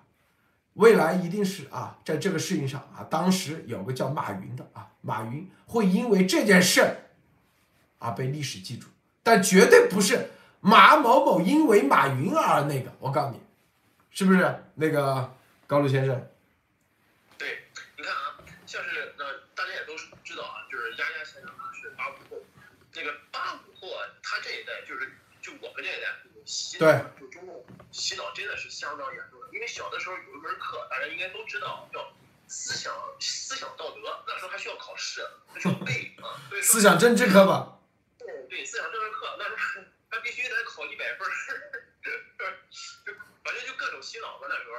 未来一定是啊，在这个事情上啊，当时有个叫马云的啊，马云会因为这件事啊被历史记住，但绝对不是马某某因为马云而那个。我告诉你。是不是那个高露先生？对，你看啊，像是那大家也都知道啊，就是丫丫先生啊是八五后，那个八五后啊，他这一代就是就我们这一代洗脑，就中共洗脑真的是相当严重为小的时候有一门课，大家应该都知道，叫思想思想道德，那时候还需要考试，还需要背啊。思想政治课吧。对对，思想政治课那时候还必须得考一百分儿。反正就各种洗脑吧那时候，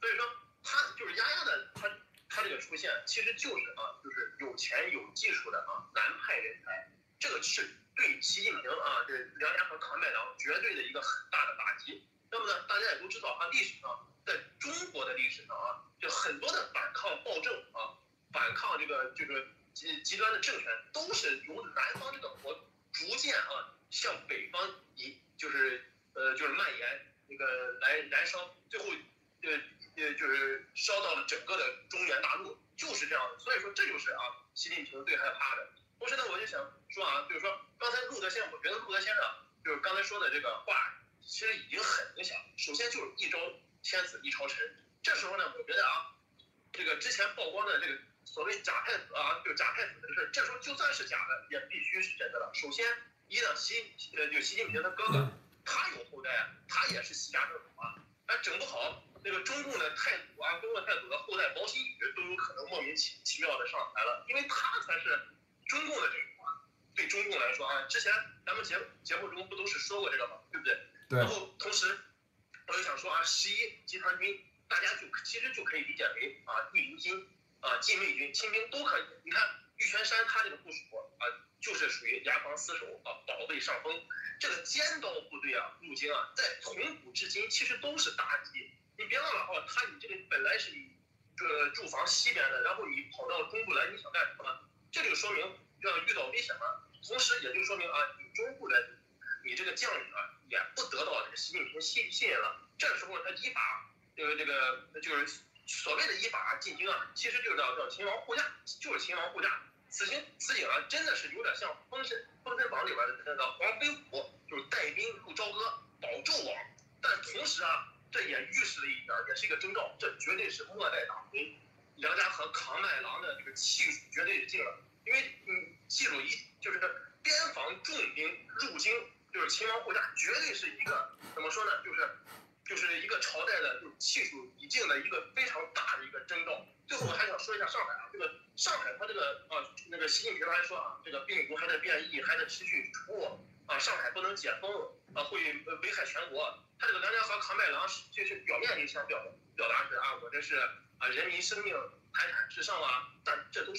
所以说他就是丫丫的，他他这个出现其实就是啊，就是有钱有技术的啊南派人才，这个是对习近平啊这梁家和抗美党绝对的一个很大的打击。那么呢，大家也都知道啊，历史上在中国的历史上啊，就很多的反抗暴政啊，反抗这个就是极极端的政权，都是由南方这个火逐渐啊向北方移，就是呃就是蔓延。那个来燃烧，最后，呃呃，就是烧到了整个的中原大陆，就是这样的。所以说，这就是啊，习近平最害怕的。同时呢，我就想说啊，就是说刚才陆德先生，我觉得陆德先生就是刚才说的这个话，其实已经很明显了。首先就是一招天子一朝臣，这时候呢，我觉得啊，这个之前曝光的这个所谓假太子啊，就假太子的事，这时候就算是假的，也必须是真的了。首先，一呢，习呃就习近平他哥哥，他有后代，他也是习家正统啊，哎，整不好那个中共的太祖啊，中共太祖的后代毛新宇都有可能莫名其其妙的上台了，因为他才是中共的正统啊。对中共来说啊，之前咱们节节目中不都是说过这个吗？对不对？对然。后同时，我就想说啊，十一集团军，大家就其实就可以理解为啊，御林军、啊禁卫军、亲兵都可以。你看玉泉山他这个部署啊，就是属于牙防死守啊，保卫上风。这个尖刀部队啊，入京啊，在从古至今其实都是大忌。你别忘了哦，他你这个本来是你这驻防西边的，然后你跑到中部来，你想干什么？这就说明要遇到危险了。同时也就说明啊，你中部的你这个将领啊，也不得到这个习近平信信任了。这时候他依法，就是这个就是所谓的依法进京啊，其实就是叫叫秦王护驾，就是秦王护驾。此情此景啊，真的是有点像《封神封神榜》里边的那个黄飞虎，就是带兵入朝歌保纣王。但同时啊，这也预示了一点，也是一个征兆，这绝对是末代党魁梁家河扛麦郎的这个气数绝对是尽了。因为你记住一，就是边防重兵入京，就是秦王护驾，绝对是一个怎么说呢？就是就是一个朝代的就是气数已尽的一个非常大的一个征兆。最后我还想说一下上海啊，这个上海它这个啊，那个习近平还说啊，这个病毒还在变异，还在持续传播啊，上海不能解封啊，会危害全国。他这个梁家河扛麦郎是就是表面里想表表达是啊，我这是啊人民生命财产至上啊，但这都，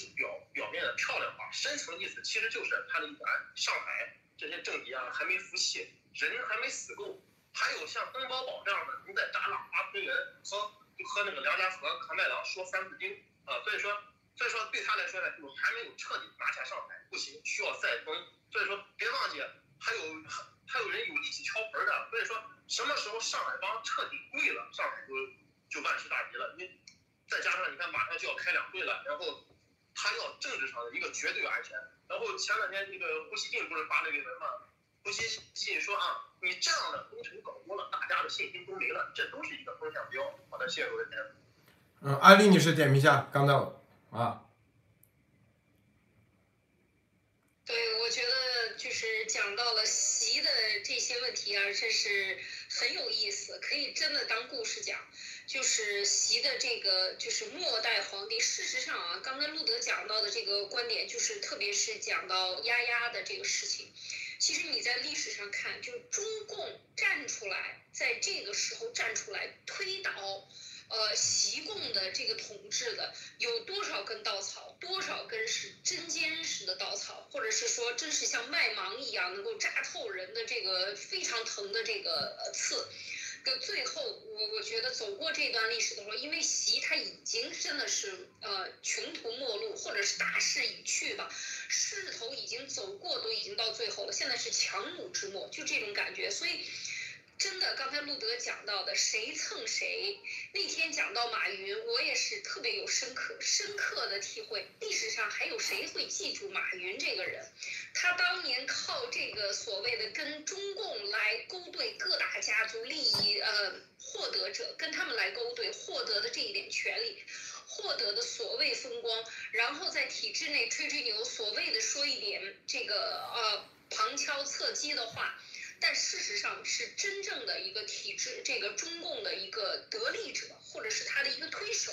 深层意思其实就是他的意思，哎，上海这些政敌啊还没服气，人还没死够，还有像登宝宝这样的能在扎浪花推人和和那个梁家河扛麦郎说三字经啊，所以说所以说对他来说呢，就还没有彻底拿下上海，不行，需要再封，所以说别忘记还有还有人有力气敲盆的，所以说什么时候上海帮彻底跪了，上海就就万事大吉了，你。再加上你看，马上就要开两会了，然后他要政治上的一个绝对安全。然后前两天那个胡锡进不是发了一个文吗？胡锡进说啊，你这样的工程搞多了，大家的信心都没了，这都是一个风向标。好的，谢谢各位。嗯，安利女士点评一下，刚才啊，对，我觉得就是讲到了习的这些问题啊，真是很有意思，可以真的当故事讲。就是习的这个就是末代皇帝，事实上啊，刚才路德讲到的这个观点，就是特别是讲到丫丫的这个事情，其实你在历史上看，就是中共站出来，在这个时候站出来推倒。呃，习共的这个统治的有多少根稻草？多少根是针尖似的稻草，或者是说，真是像麦芒一样能够扎透人的这个非常疼的这个刺？就最后，我我觉得走过这段历史的时候，因为习他已经真的是呃穷途末路，或者是大势已去吧，势头已经走过，都已经到最后了，现在是强弩之末，就这种感觉，所以。真的，刚才路德讲到的谁蹭谁，那天讲到马云，我也是特别有深刻深刻的体会。历史上还有谁会记住马云这个人？他当年靠这个所谓的跟中共来勾兑各大家族利益，呃，获得者跟他们来勾兑获得的这一点权利，获得的所谓风光，然后在体制内吹吹牛，所谓的说一点这个呃旁敲侧击的话。但事实上是真正的一个体制，这个中共的一个得利者，或者是他的一个推手，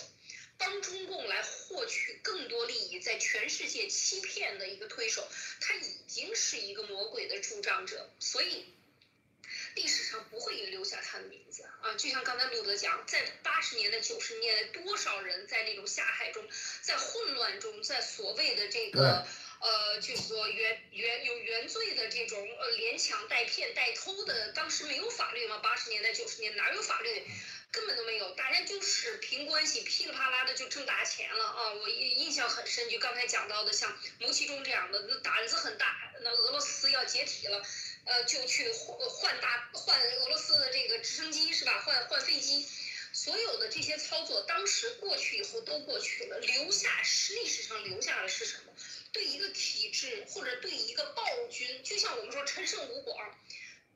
帮中共来获取更多利益，在全世界欺骗的一个推手，他已经是一个魔鬼的助长者，所以历史上不会留下他的名字啊。就像刚才路德讲，在八十年代、九十年代，多少人在那种下海中，在混乱中，在所谓的这个。呃，就是说原原有原罪的这种呃连抢带骗带偷的，当时没有法律吗？八十年代九十年哪有法律？根本都没有，大家就是凭关系噼里啪啦的就挣大钱了啊！我印印象很深，就刚才讲到的像牟其中这样的，那胆子很大。那俄罗斯要解体了，呃，就去换换大换俄罗斯的这个直升机是吧？换换飞机，所有的这些操作，当时过去以后都过去了，留下是历史上留下的是什么？对一个体制或者对一个暴君，就像我们说陈胜吴广，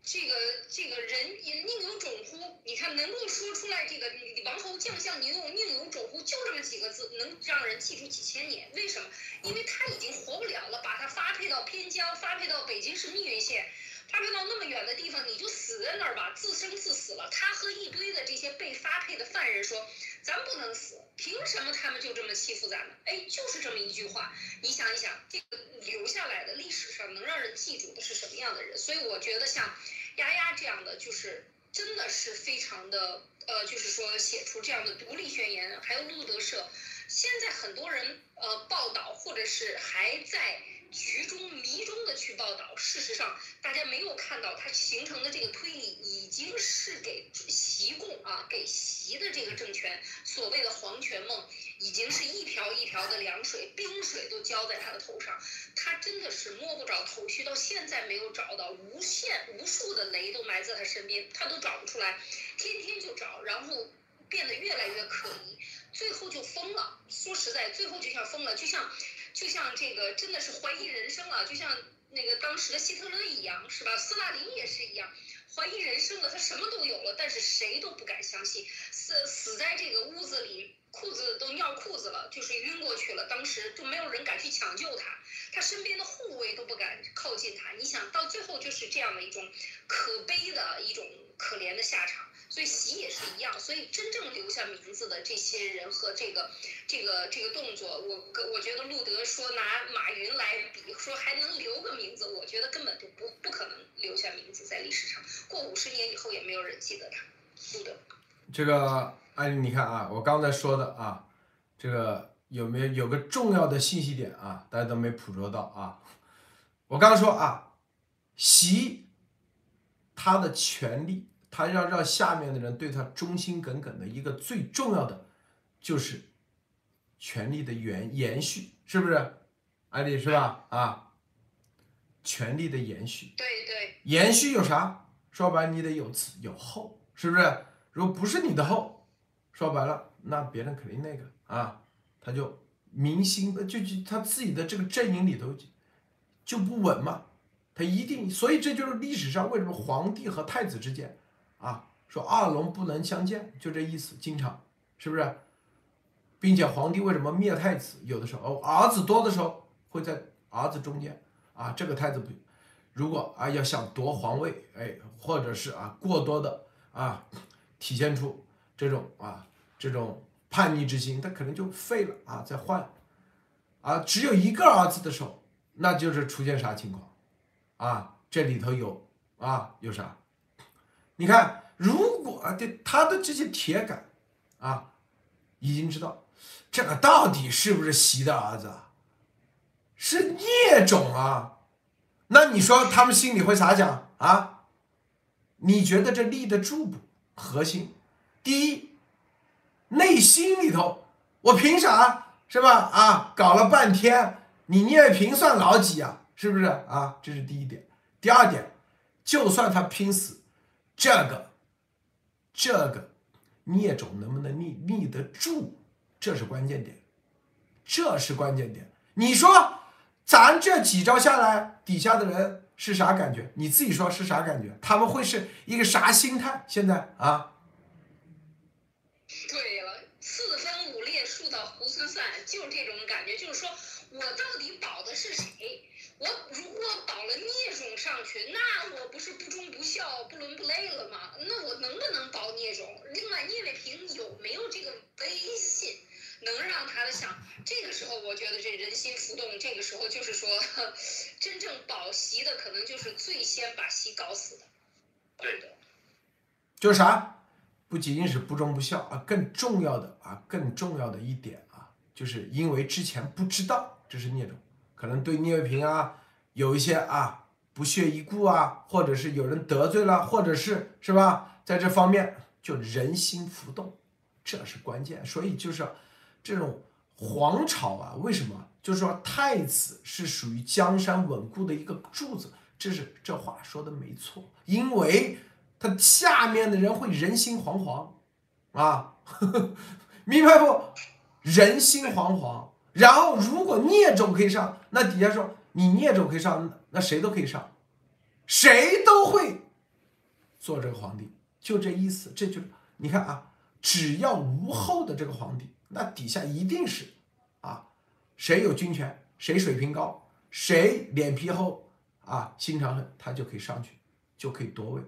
这个这个人也宁有种乎？你看能够说出来这个“王侯将相宁有宁有种乎”就这么几个字，能让人记住几千年？为什么？因为他已经活不了了，把他发配到边疆，发配到北京市密云县，发配到那么远的地方，你就死在那儿吧，自生自死了。他和一堆的这些被发配的犯人说：“咱不能死，凭什么他们就这么欺负咱们？”哎，就是这么一句话。你想一想，这个留下来的历史上能让人记住的是什么样的人？所以我觉得像丫丫这样的，就是真的是非常的，呃，就是说写出这样的独立宣言，还有路德社，现在很多人呃报道或者是还在。局中迷中的去报道，事实上大家没有看到它形成的这个推理，已经是给习共啊，给习的这个政权所谓的皇权梦，已经是一瓢一瓢的凉水，冰水都浇在他的头上，他真的是摸不着头绪，到现在没有找到，无限无数的雷都埋在他身边，他都找不出来，天天就找，然后变得越来越可疑，最后就疯了。说实在，最后就像疯了，就像。就像这个真的是怀疑人生了，就像那个当时的希特勒一样，是吧？斯大林也是一样，怀疑人生了，他什么都有了，但是谁都不敢相信，死死在这个屋子里，裤子都尿裤子了，就是晕过去了。当时就没有人敢去抢救他，他身边的护卫都不敢靠近他。你想到最后就是这样的一种可悲的一种可怜的下场。所以习也是一样，所以真正留下名字的这些人和这个这个这个动作，我我觉得路德说拿马云来比，说还能留个名字，我觉得根本就不不可能留下名字在历史上，过五十年以后也没有人记得他。路德，这个艾丽，你看啊，我刚才说的啊，这个有没有有个重要的信息点啊？大家都没捕捉到啊。我刚刚说啊，习他的权利。他要让下面的人对他忠心耿耿的一个最重要的，就是权力的延延续，是不是？艾丽是吧？啊，权力的延续。对对。延续有啥？说白了，你得有子有后，是不是？如果不是你的后，说白了，那别人肯定那个啊，他就民心就就他自己的这个阵营里头就不稳嘛，他一定，所以这就是历史上为什么皇帝和太子之间。啊，说二龙不能相见，就这意思，经常是不是？并且皇帝为什么灭太子？有的时候哦儿子多的时候会在儿子中间啊，这个太子不，如果啊要想夺皇位，哎，或者是啊过多的啊体现出这种啊这种叛逆之心，他可能就废了啊，再换啊，只有一个儿子的时候，那就是出现啥情况啊？这里头有啊有啥？你看，如果对他的这些铁杆，啊，已经知道这个到底是不是习的儿子，是孽种啊，那你说他们心里会咋想啊？你觉得这立得住不？核心，第一，内心里头，我凭啥是吧？啊，搞了半天，你聂平算老几啊？是不是啊？这是第一点。第二点，就算他拼死。这个，这个孽种能不能立立得住，这是关键点，这是关键点。你说，咱这几招下来，底下的人是啥感觉？你自己说是啥感觉？他们会是一个啥心态？现在啊？对了，四分五裂，树倒猢狲散，就是这种感觉。就是说我到底保的是谁？我如果保了聂种上去，那我不是不忠不孝、不伦不类了吗？那我能不能保聂种？另外，聂卫平有没有这个威信，能让他的想？这个时候，我觉得这人心浮动。这个时候，就是说，真正保席的，可能就是最先把席搞死的。对的。就是啥？不仅仅是不忠不孝啊，更重要的啊，更重要的一点啊，就是因为之前不知道这是聂种。可能对聂卫平啊有一些啊不屑一顾啊，或者是有人得罪了，或者是是吧，在这方面就人心浮动，这是关键。所以就是这种皇朝啊，为什么？就是说太子是属于江山稳固的一个柱子，这是这话说的没错，因为他下面的人会人心惶惶啊，呵 呵明白不？人心惶惶。然后，如果聂总可以上，那底下说你孽种可以上，那谁都可以上，谁都会做这个皇帝，就这意思。这就你看啊，只要无后的这个皇帝，那底下一定是啊，谁有军权，谁水平高，谁脸皮厚啊，心肠狠，他就可以上去，就可以夺位。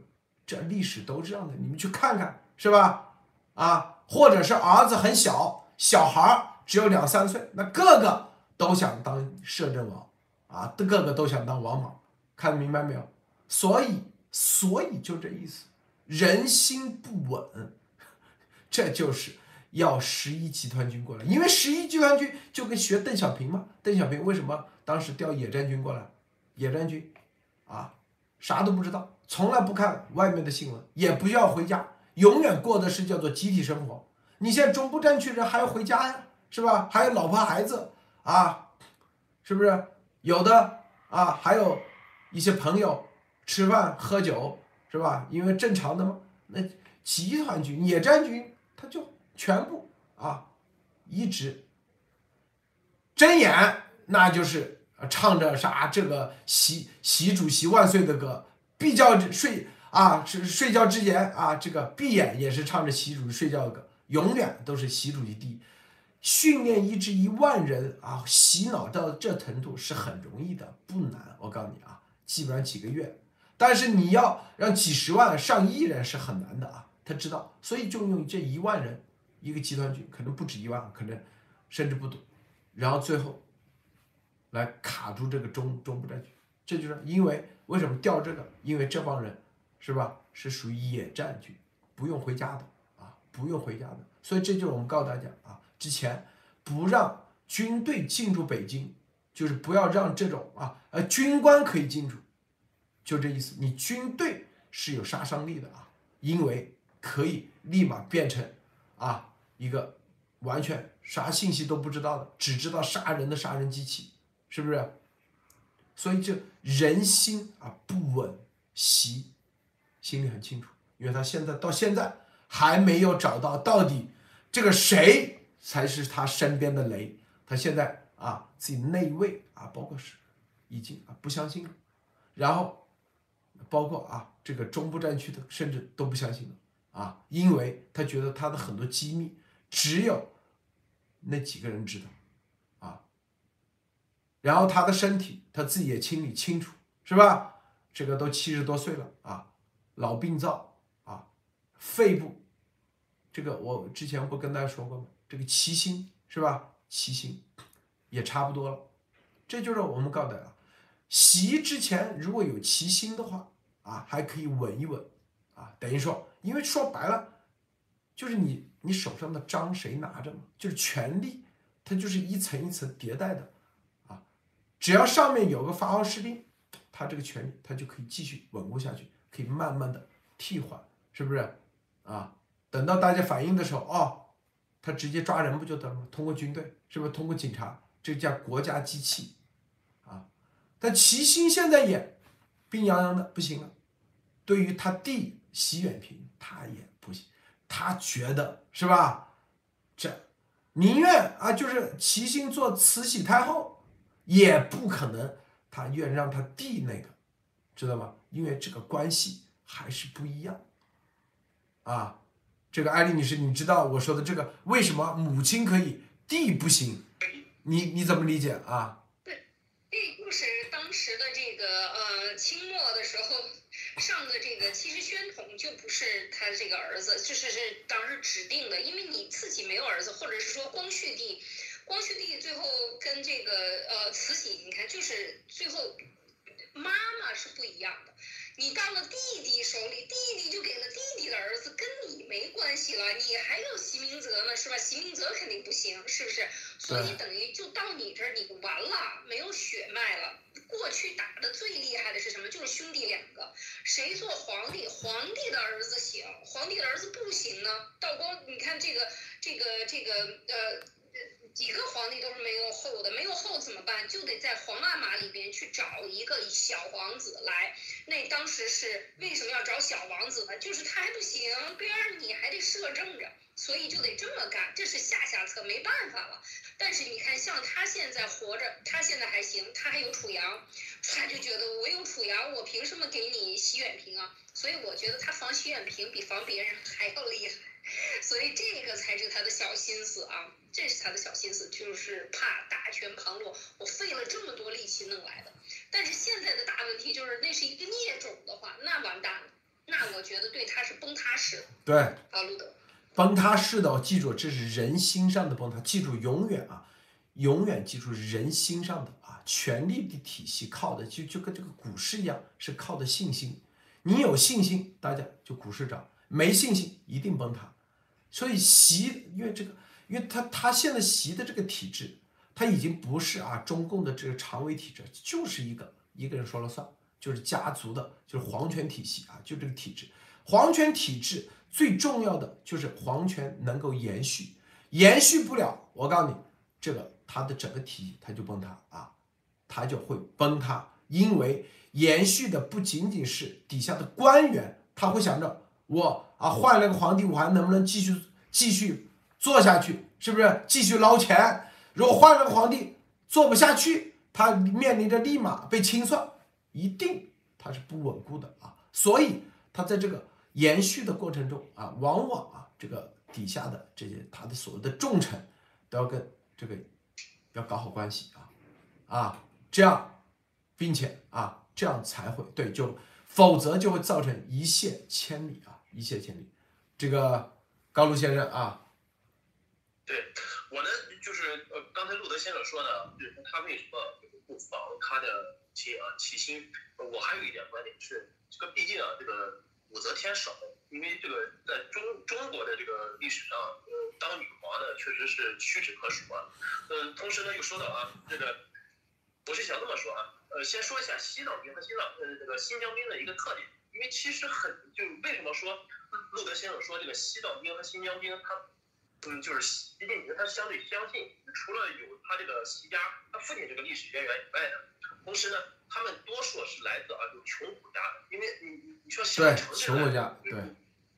这历史都这样的，你们去看看，是吧？啊，或者是儿子很小，小孩儿只有两三岁，那个个都想当摄政王啊，个个都想当王莽，看明白没有？所以，所以就这意思，人心不稳，这就是要十一集团军过来，因为十一集团军就跟学邓小平嘛，邓小平为什么当时调野战军过来？野战军啊，啥都不知道，从来不看外面的新闻，也不要回家，永远过的是叫做集体生活。你现在中部战区人还要回家呀，是吧？还有老婆孩子啊，是不是？有的啊，还有一些朋友吃饭喝酒，是吧？因为正常的嘛。那集团军、野战军，他就全部啊，一直睁眼，那就是唱着啥这个习习主席万岁的歌，闭觉睡啊是睡觉之前啊，这个闭眼也是唱着习主席睡觉的歌，永远都是习主席第一。训练一支一万人啊，洗脑到这程度是很容易的，不难。我告诉你啊，基本上几个月。但是你要让几十万、上亿人是很难的啊。他知道，所以就用这一万人一个集团军，可能不止一万，可能甚至不多。然后最后来卡住这个中中部战区，这就是因为为什么调这个？因为这帮人是吧，是属于野战军，不用回家的啊，不用回家的。所以这就是我们告诉大家啊。之前不让军队进驻北京，就是不要让这种啊呃军官可以进驻，就这意思。你军队是有杀伤力的啊，因为可以立马变成啊一个完全啥信息都不知道的，只知道杀人的杀人机器，是不是？所以这人心啊不稳，习心里很清楚，因为他现在到现在还没有找到到底这个谁。才是他身边的雷，他现在啊自己内卫啊，包括是已经啊不相信了，然后包括啊这个中部战区的甚至都不相信了啊，因为他觉得他的很多机密只有那几个人知道啊，然后他的身体他自己也清理清楚是吧？这个都七十多岁了啊，老病灶啊，肺部这个我之前不跟大家说过吗？这个七星是吧？七星也差不多了，这就是我们告的啊。习之前如果有七星的话啊，还可以稳一稳啊。等于说，因为说白了，就是你你手上的章谁拿着嘛？就是权力，它就是一层一层迭代的啊。只要上面有个发号施令，他这个权力他就可以继续稳固下去，可以慢慢的替换，是不是啊？等到大家反应的时候，哦。他直接抓人不就得了吗？通过军队是不是？通过警察，这叫国家机器，啊！但齐心现在也病殃殃的，不行了。对于他弟习远平，他也不行，他觉得是吧？这宁愿啊，就是齐心做慈禧太后，也不可能他愿让他弟那个，知道吗？因为这个关系还是不一样，啊。这个艾丽女士，你知道我说的这个为什么母亲可以，弟不行？你你怎么理解啊？对，这就是当时的这个呃清末的时候上的这个，其实宣统就不是他这个儿子，就是是当时指定的，因为你自己没有儿子，或者是说光绪帝，光绪帝最后跟这个呃慈禧，你看就是最后妈妈是不一样的。你到了弟弟手里，弟弟就给了弟弟的儿子，跟你没关系了。你还有席明泽呢，是吧？席明泽肯定不行，是不是？所以等于就到你这儿，你完了，没有血脉了。过去打的最厉害的是什么？就是兄弟两个，谁做皇帝？皇帝的儿子行，皇帝的儿子不行呢？道光，你看这个，这个，这个，呃。几个皇帝都是没有后的，没有后怎么办？就得在皇阿玛里边去找一个小王子来。那当时是为什么要找小王子呢？就是他还不行，边儿你还得摄政着，所以就得这么干。这是下下策，没办法了。但是你看，像他现在活着，他现在还行，他还有楚阳，他就觉得我有楚阳，我凭什么给你洗远平啊？所以我觉得他防洗远平比防别人还要厉害，所以这个才是他的小心思啊，这是他的小心思，就是怕大权旁落，我费了这么多力气弄来的。但是现在的大问题就是，那是一个孽种的话，那完蛋了，那我觉得对他是崩塌式的。对，啊，路德。崩塌式的，记住，这是人心上的崩塌。记住，永远啊，永远记住人心上的啊，权力的体系靠的就就跟这个股市一样，是靠的信心。你有信心，大家就股市涨；没信心，一定崩塌。所以习，因为这个，因为他他现在习的这个体制，他已经不是啊中共的这个常委体制，就是一个一个人说了算，就是家族的，就是皇权体系啊，就这个体制，皇权体制。最重要的就是皇权能够延续，延续不了，我告诉你，这个他的整个体系它就崩塌啊，它就会崩塌，因为延续的不仅仅是底下的官员，他会想着我啊换了个皇帝，我还能不能继续继续做下去，是不是继续捞钱？如果换了皇帝做不下去，他面临着立马被清算，一定他是不稳固的啊，所以他在这个。延续的过程中啊，往往啊，这个底下的这些他的所谓的重臣，都要跟这个要搞好关系啊啊，这样，并且啊，这样才会对，就否则就会造成一泻千里啊，一泻千里。这个高卢先生啊，对我呢，就是呃，刚才路德先生说呢，就是他为什么不防他的亲啊齐心？我还有一点观点是，这个毕竟啊，这个。武则天少，因为这个在中中国的这个历史上，当女皇的确实是屈指可数啊。嗯，同时呢，又说到啊，这个我是想这么说啊，呃，先说一下西藏兵和西藏呃这个新疆兵的一个特点，因为其实很就为什么说路德先生说这个西藏兵和新疆兵他，嗯，就是习近平他相对相信，除了有他这个习家他父亲这个历史渊源以外呢，同时呢。他们多数是来自啊，就穷苦家的，因为你你你说像城镇来，对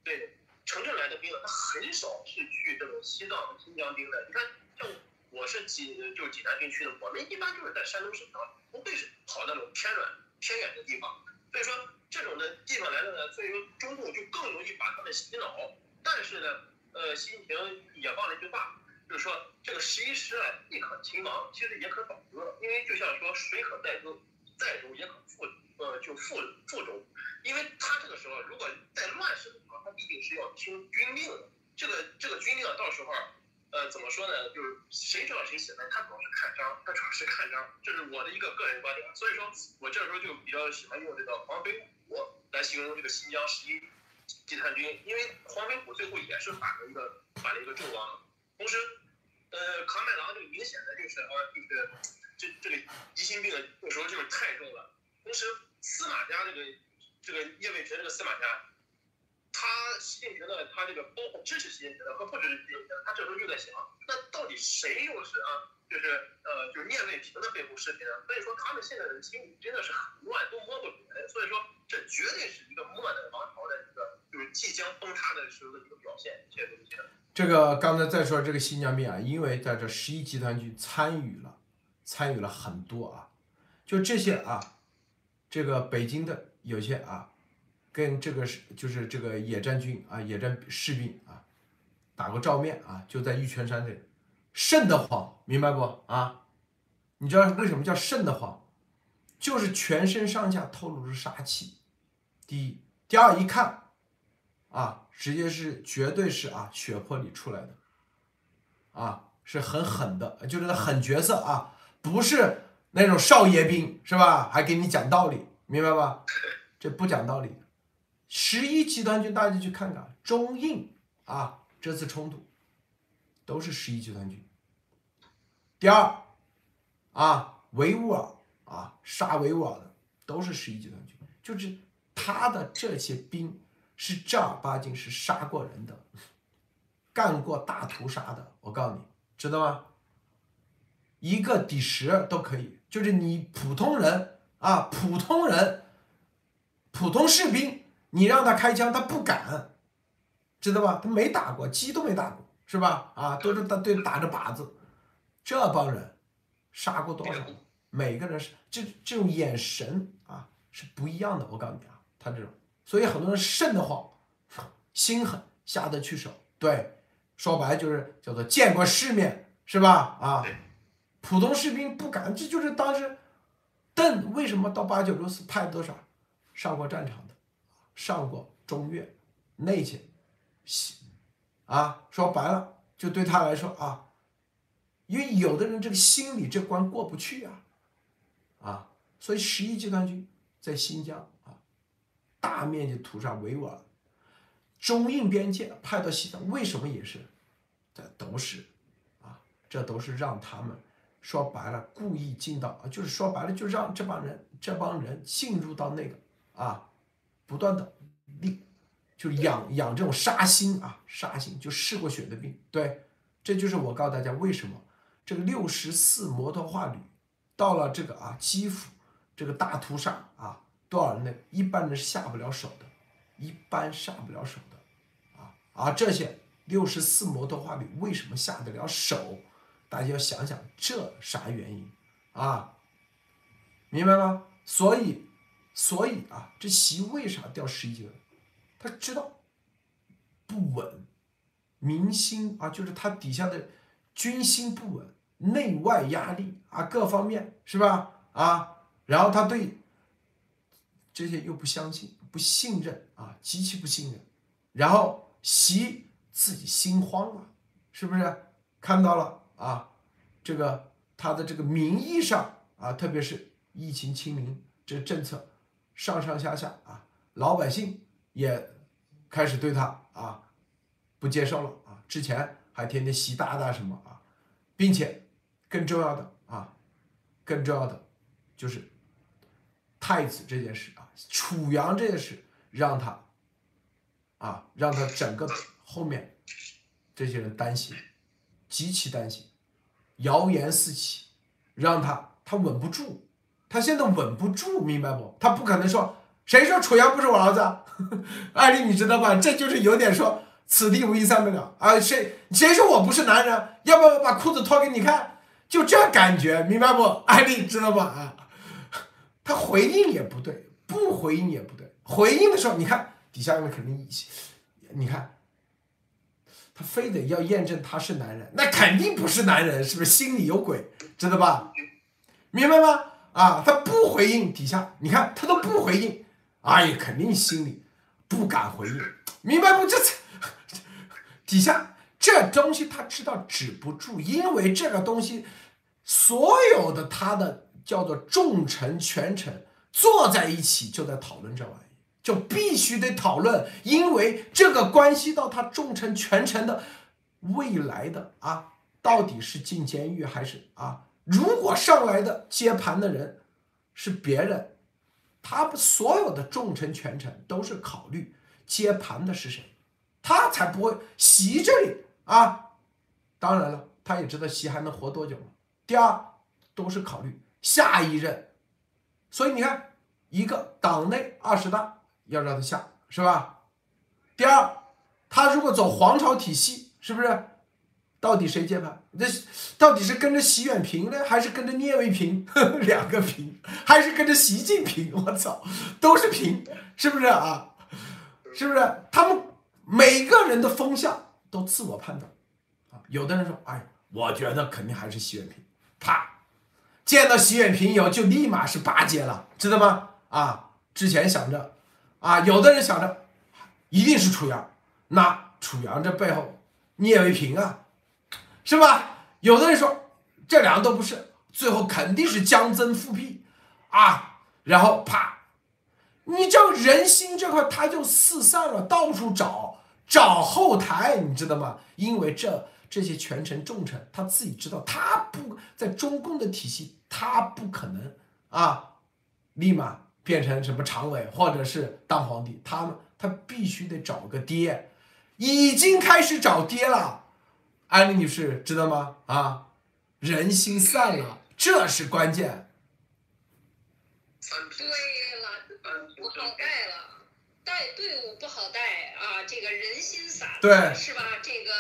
对，城镇来的兵，他很少是去这种西藏、新疆兵的。你看，像我是济就是济南军区的，我们一般就是在山东省啊，不会是跑那种偏远偏远的地方。所以说，这种的地方来的呢，所以说中共就更容易把他们洗脑。但是呢，呃，习近平也忘了一句话，就是说这个十一师啊，亦可勤王，其实也可倒戈，因为就像说水可载舟。载舟也可覆，呃，就覆覆舟，因为他这个时候如果在乱世的时候，他必定是要听军令的。这个这个军令到时候，呃，怎么说呢？就是谁知道谁写的，他主要是看章，他主要是看章，这是我的一个个人观点。所以说我这时候就比较喜欢用这个黄飞虎来形容这个新疆十一集团军，因为黄飞虎最后也是反了一个反了一个纣王。同时，呃，卡麦郎这个明显的就是啊，就是。这这个疑心病有时候就是太重了。同时，司马家这个这个叶伟平这个司马家，他习近平呢，他这个包括支持习近平的和不支持习近平的，他这时候就在想，那到底谁又是啊？就是呃，就是聂卫平的背后势力呢？所以说，他们现在的心里真的是很乱，都摸不准。所以说，这绝对是一个末代王朝的就是即将崩塌的时候的一个表现。谢谢谢。这个刚才再说这个新疆兵啊，因为在这十一集团军参与了。参与了很多啊，就这些啊，这个北京的有些啊，跟这个是就是这个野战军啊，野战士兵啊，打过照面啊，就在玉泉山这里，瘆得慌，明白不啊？你知道为什么叫瘆得慌？就是全身上下透露着杀气。第一，第二，一看啊，直接是绝对是啊，血泊里出来的，啊，是很狠的，就是狠角色啊。不是那种少爷兵是吧？还给你讲道理，明白吧？这不讲道理。十一集团军，大家去看看中印啊，这次冲突都是十一集团军。第二啊，维吾尔啊，杀维吾尔的都是十一集团军，就是他的这些兵是正儿八经是杀过人的，干过大屠杀的。我告诉你，知道吗？一个抵十都可以，就是你普通人啊，普通人，普通士兵，你让他开枪，他不敢，知道吧？他没打过，鸡都没打过，是吧？啊，都是他对打着靶子，这帮人杀过多少？每个人是这这种眼神啊是不一样的。我告诉你啊，他这种，所以很多人瘆得慌，心狠下得去手。对，说白了就是叫做见过世面，是吧？啊，普通士兵不敢，这就是当时邓为什么到八九六四派多少上过战场的，上过中越、内线，西啊，说白了就对他来说啊，因为有的人这个心理这关过不去啊，啊，所以十一集团军在新疆啊，大面积屠杀维吾尔。中印边界派到西藏，为什么也是？这都是啊，这都是让他们说白了故意进到啊，就是说白了就让这帮人这帮人进入到那个啊，不断的立，就是养养这种杀心啊，杀心就试过血的病。对，这就是我告诉大家为什么这个六十四摩托化旅到了这个啊基辅这个大屠杀啊，多少人呢？一般人下不了手的。一般上不了手的，啊，而这些六十四摩托化旅为什么下得了手？大家要想想这啥原因啊？明白吗？所以，所以啊，这席为啥掉十一级了？他知道不稳，民心啊，就是他底下的军心不稳，内外压力啊，各方面是吧？啊，然后他对这些又不相信。不信任啊，极其不信任，然后习自己心慌了，是不是？看到了啊，这个他的这个名义上啊，特别是疫情清零这政策，上上下下啊，老百姓也开始对他啊不接受了啊。之前还天天习大大什么啊，并且更重要的啊，更重要的就是太子这件事啊。楚阳这件事让他，啊，让他整个后面这些人担心，极其担心，谣言四起，让他他稳不住，他现在稳不住，明白不？他不可能说谁说楚阳不是我儿子，艾丽你知道吧？这就是有点说此地无银三百两啊！谁谁说我不是男人？要不要把裤子脱给你看？就这感觉，明白不？艾丽知道吧？啊，他回应也不对。不回应也不对，回应的时候，你看底下人肯定，你看，他非得要验证他是男人，那肯定不是男人，是不是心里有鬼，知道吧？明白吗？啊，他不回应，底下你看他都不回应，哎呀，肯定心里不敢回应，明白不？这底下这东西他知道止不住，因为这个东西所有的他的叫做重臣权臣。坐在一起就在讨论这玩意，就必须得讨论，因为这个关系到他重臣权臣的未来的啊，到底是进监狱还是啊？如果上来的接盘的人是别人，他所有的重臣权臣都是考虑接盘的是谁，他才不会袭这里啊。当然了，他也知道习还能活多久嘛。第二，都是考虑下一任。所以你看，一个党内二十大要让他下，是吧？第二，他如果走皇朝体系，是不是？到底谁接盘？这到底是跟着习远平呢，还是跟着聂卫平？两个平，还是跟着习近平？我操，都是平，是不是啊？是不是？他们每个人的风向都自我判断啊。有的人说，哎，我觉得肯定还是习远平，啪。见到习远平以后，就立马是巴结了，知道吗？啊，之前想着，啊，有的人想着，一定是楚阳，那楚阳这背后聂卫平啊，是吧？有的人说这两个都不是，最后肯定是江增复辟，啊，然后啪，你这人心这块他就四散了，到处找找后台，你知道吗？因为这。这些权臣重臣，他自己知道，他不在中共的体系，他不可能啊，立马变成什么常委或者是当皇帝，他们他必须得找个爹，已经开始找爹了，安利女士知道吗？啊，人心散了，这是关键。对了，不好带了，带队伍不好带啊，这个人心散，对，是吧？这个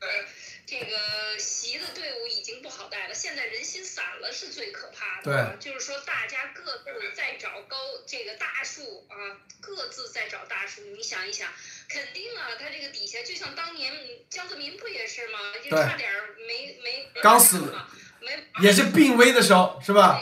呃。这个习的队伍已经不好带了。现在人心散了是最可怕的。对，就是说大家各自在找高这个大树啊，各自在找大树。你想一想，肯定啊，他这个底下就像当年江泽民不也是吗？就差点没没刚死嘛，没也是病危的时候，是吧？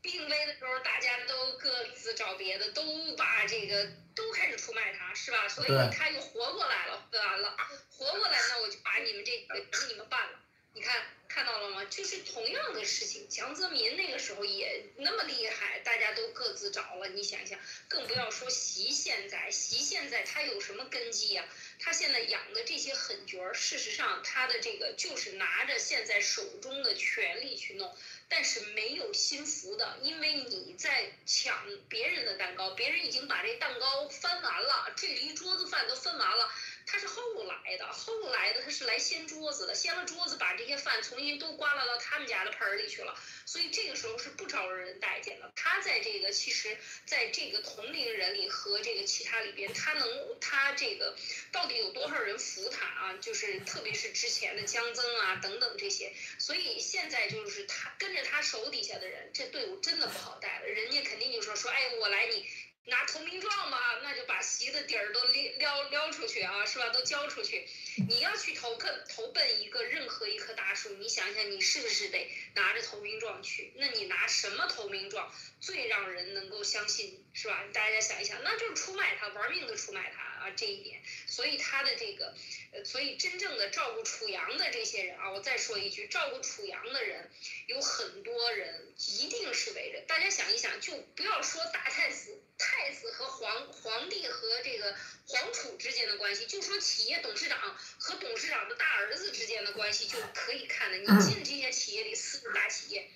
病危的时候，大家都各自找别的，都把这个都开始出卖他，是吧？所以他又活过来了，完了，活过来，那我就把你们这个给你们办了。你看看到了吗？就是同样的事情，江泽民那个时候也那么厉害，大家都各自找了。你想想，更不要说习现在，习现在他有什么根基呀？他现在养的这些狠角儿，事实上他的这个就是拿着现在手中的权力去弄。但是没有心服的，因为你在抢别人的蛋糕，别人已经把这蛋糕分完了，这一桌子饭都分完了。他是后来的，后来的他是来掀桌子的，掀了桌子把这些饭重新都刮拉到他们家的盆里去了，所以这个时候是不招人待见的。他在这个其实，在这个同龄人里和这个其他里边，他能他这个到底有多少人服他啊？就是特别是之前的江增啊等等这些，所以现在就是他跟着他手底下的人，这队伍真的不好带了。人家肯定就说说，哎，我来你。拿投名状嘛，那就把席的底儿都撩撩撩出去啊，是吧？都交出去。你要去投奔投奔一个任何一棵大树，你想想，你是不是得拿着投名状去？那你拿什么投名状最让人能够相信，是吧？大家想一想，那就是出卖他，玩命的出卖他。啊，这一点，所以他的这个，呃，所以真正的照顾楚阳的这些人啊，我再说一句，照顾楚阳的人有很多人一定是围着。大家想一想，就不要说大太子、太子和皇皇帝和这个皇储之间的关系，就说企业董事长和董事长的大儿子之间的关系就可以看的。你进这些企业里，四个大企业，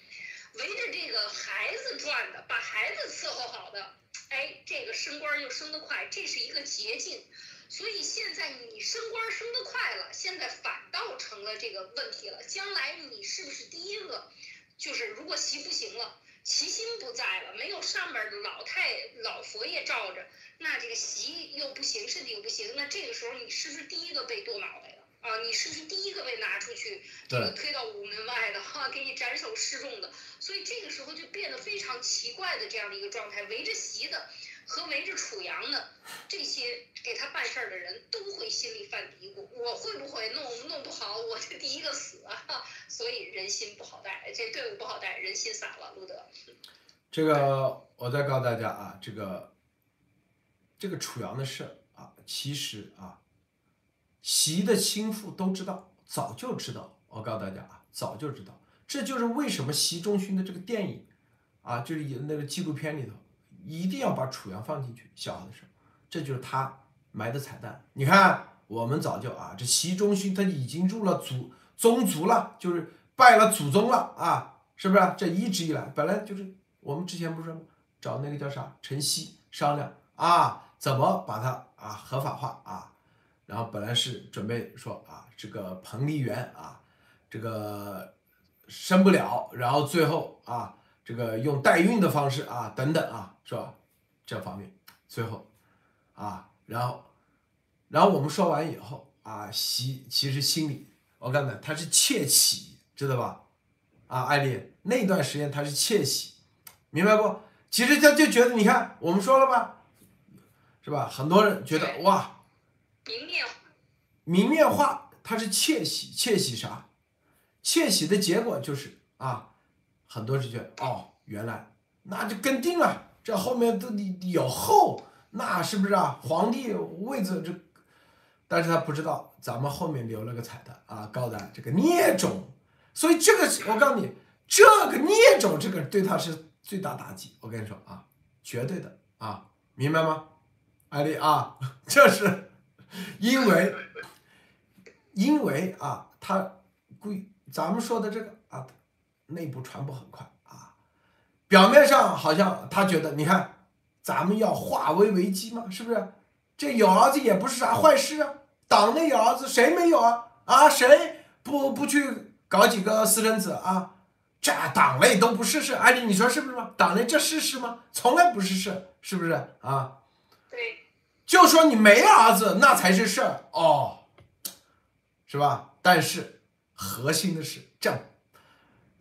围着这个孩子转的，把孩子伺候好的。哎，这个升官又升得快，这是一个捷径，所以现在你升官升得快了，现在反倒成了这个问题了。将来你是不是第一个？就是如果习不行了，齐心不在了，没有上边的老太老佛爷罩着，那这个习又不行，身体又不行，那这个时候你是不是第一个被剁脑袋的？啊，你是不是第一个被拿出去，这个推到午门外的哈，给你斩首示众的？所以这个时候就变得非常奇怪的这样的一个状态，围着席的和围着楚阳的这些给他办事儿的人都会心里犯嘀咕：我会不会弄弄不好，我就第一个死啊！所以人心不好带，这队伍不好带，人心散了。路德，这个我再告诉大家啊，这个这个楚阳的事啊，其实啊。习的心腹都知道，早就知道。我告诉大家啊，早就知道。这就是为什么习仲勋的这个电影，啊，就是那个纪录片里头，一定要把楚阳放进去。小的时候，这就是他埋的彩蛋。你看，我们早就啊，这习仲勋他已经入了祖宗族了，就是拜了祖宗了啊，是不是？这一直以来，本来就是我们之前不是找那个叫啥陈曦商量啊，怎么把他啊合法化啊？然后本来是准备说啊，这个彭丽媛啊，这个生不了，然后最后啊，这个用代孕的方式啊，等等啊，是吧？这方面最后啊，然后然后我们说完以后啊，其其实心里我告诉你，他是窃喜，知道吧？啊，艾丽那段时间他是窃喜，明白不？其实他就觉得，你看我们说了吧，是吧？很多人觉得哇。明面，明面化，他是窃喜，窃喜啥？窃喜的结果就是啊，很多人觉得哦，原来那就跟定了，这后面都有后，那是不是啊？皇帝位子这，但是他不知道咱们后面留了个彩蛋啊，告诉他这个孽种，所以这个我告诉你，这个孽种这个对他是最大打击，我跟你说啊，绝对的啊，明白吗？艾丽啊，这是。因为，因为啊，他故意咱们说的这个啊，内部传播很快啊，表面上好像他觉得，你看，咱们要化危为机嘛，是不是？这有儿子也不是啥坏事啊，党内有儿子谁没有啊？啊，谁不不去搞几个私生子啊？这党内都不是事，哎，你你说是不是嘛？党内这是事吗？从来不是事，是不是啊？对就说你没儿子，那才是事儿哦，是吧？但是核心的是这，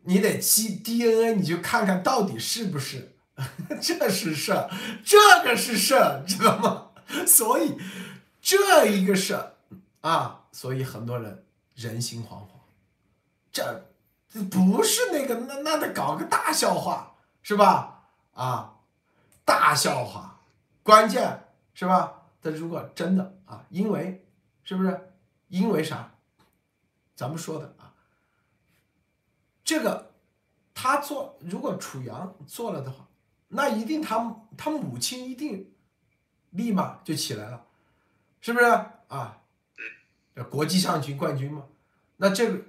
你得记 DNA，你就看看到底是不是，这是事儿，这个是事儿，知道吗？所以这一个事儿啊，所以很多人人心惶惶，这不是那个那那得搞个大笑话是吧？啊，大笑话，关键是吧？但如果真的啊，因为是不是？因为啥？咱们说的啊，这个他做，如果楚阳做了的话，那一定他他母亲一定立马就起来了，是不是啊？国际象棋冠军嘛，那这个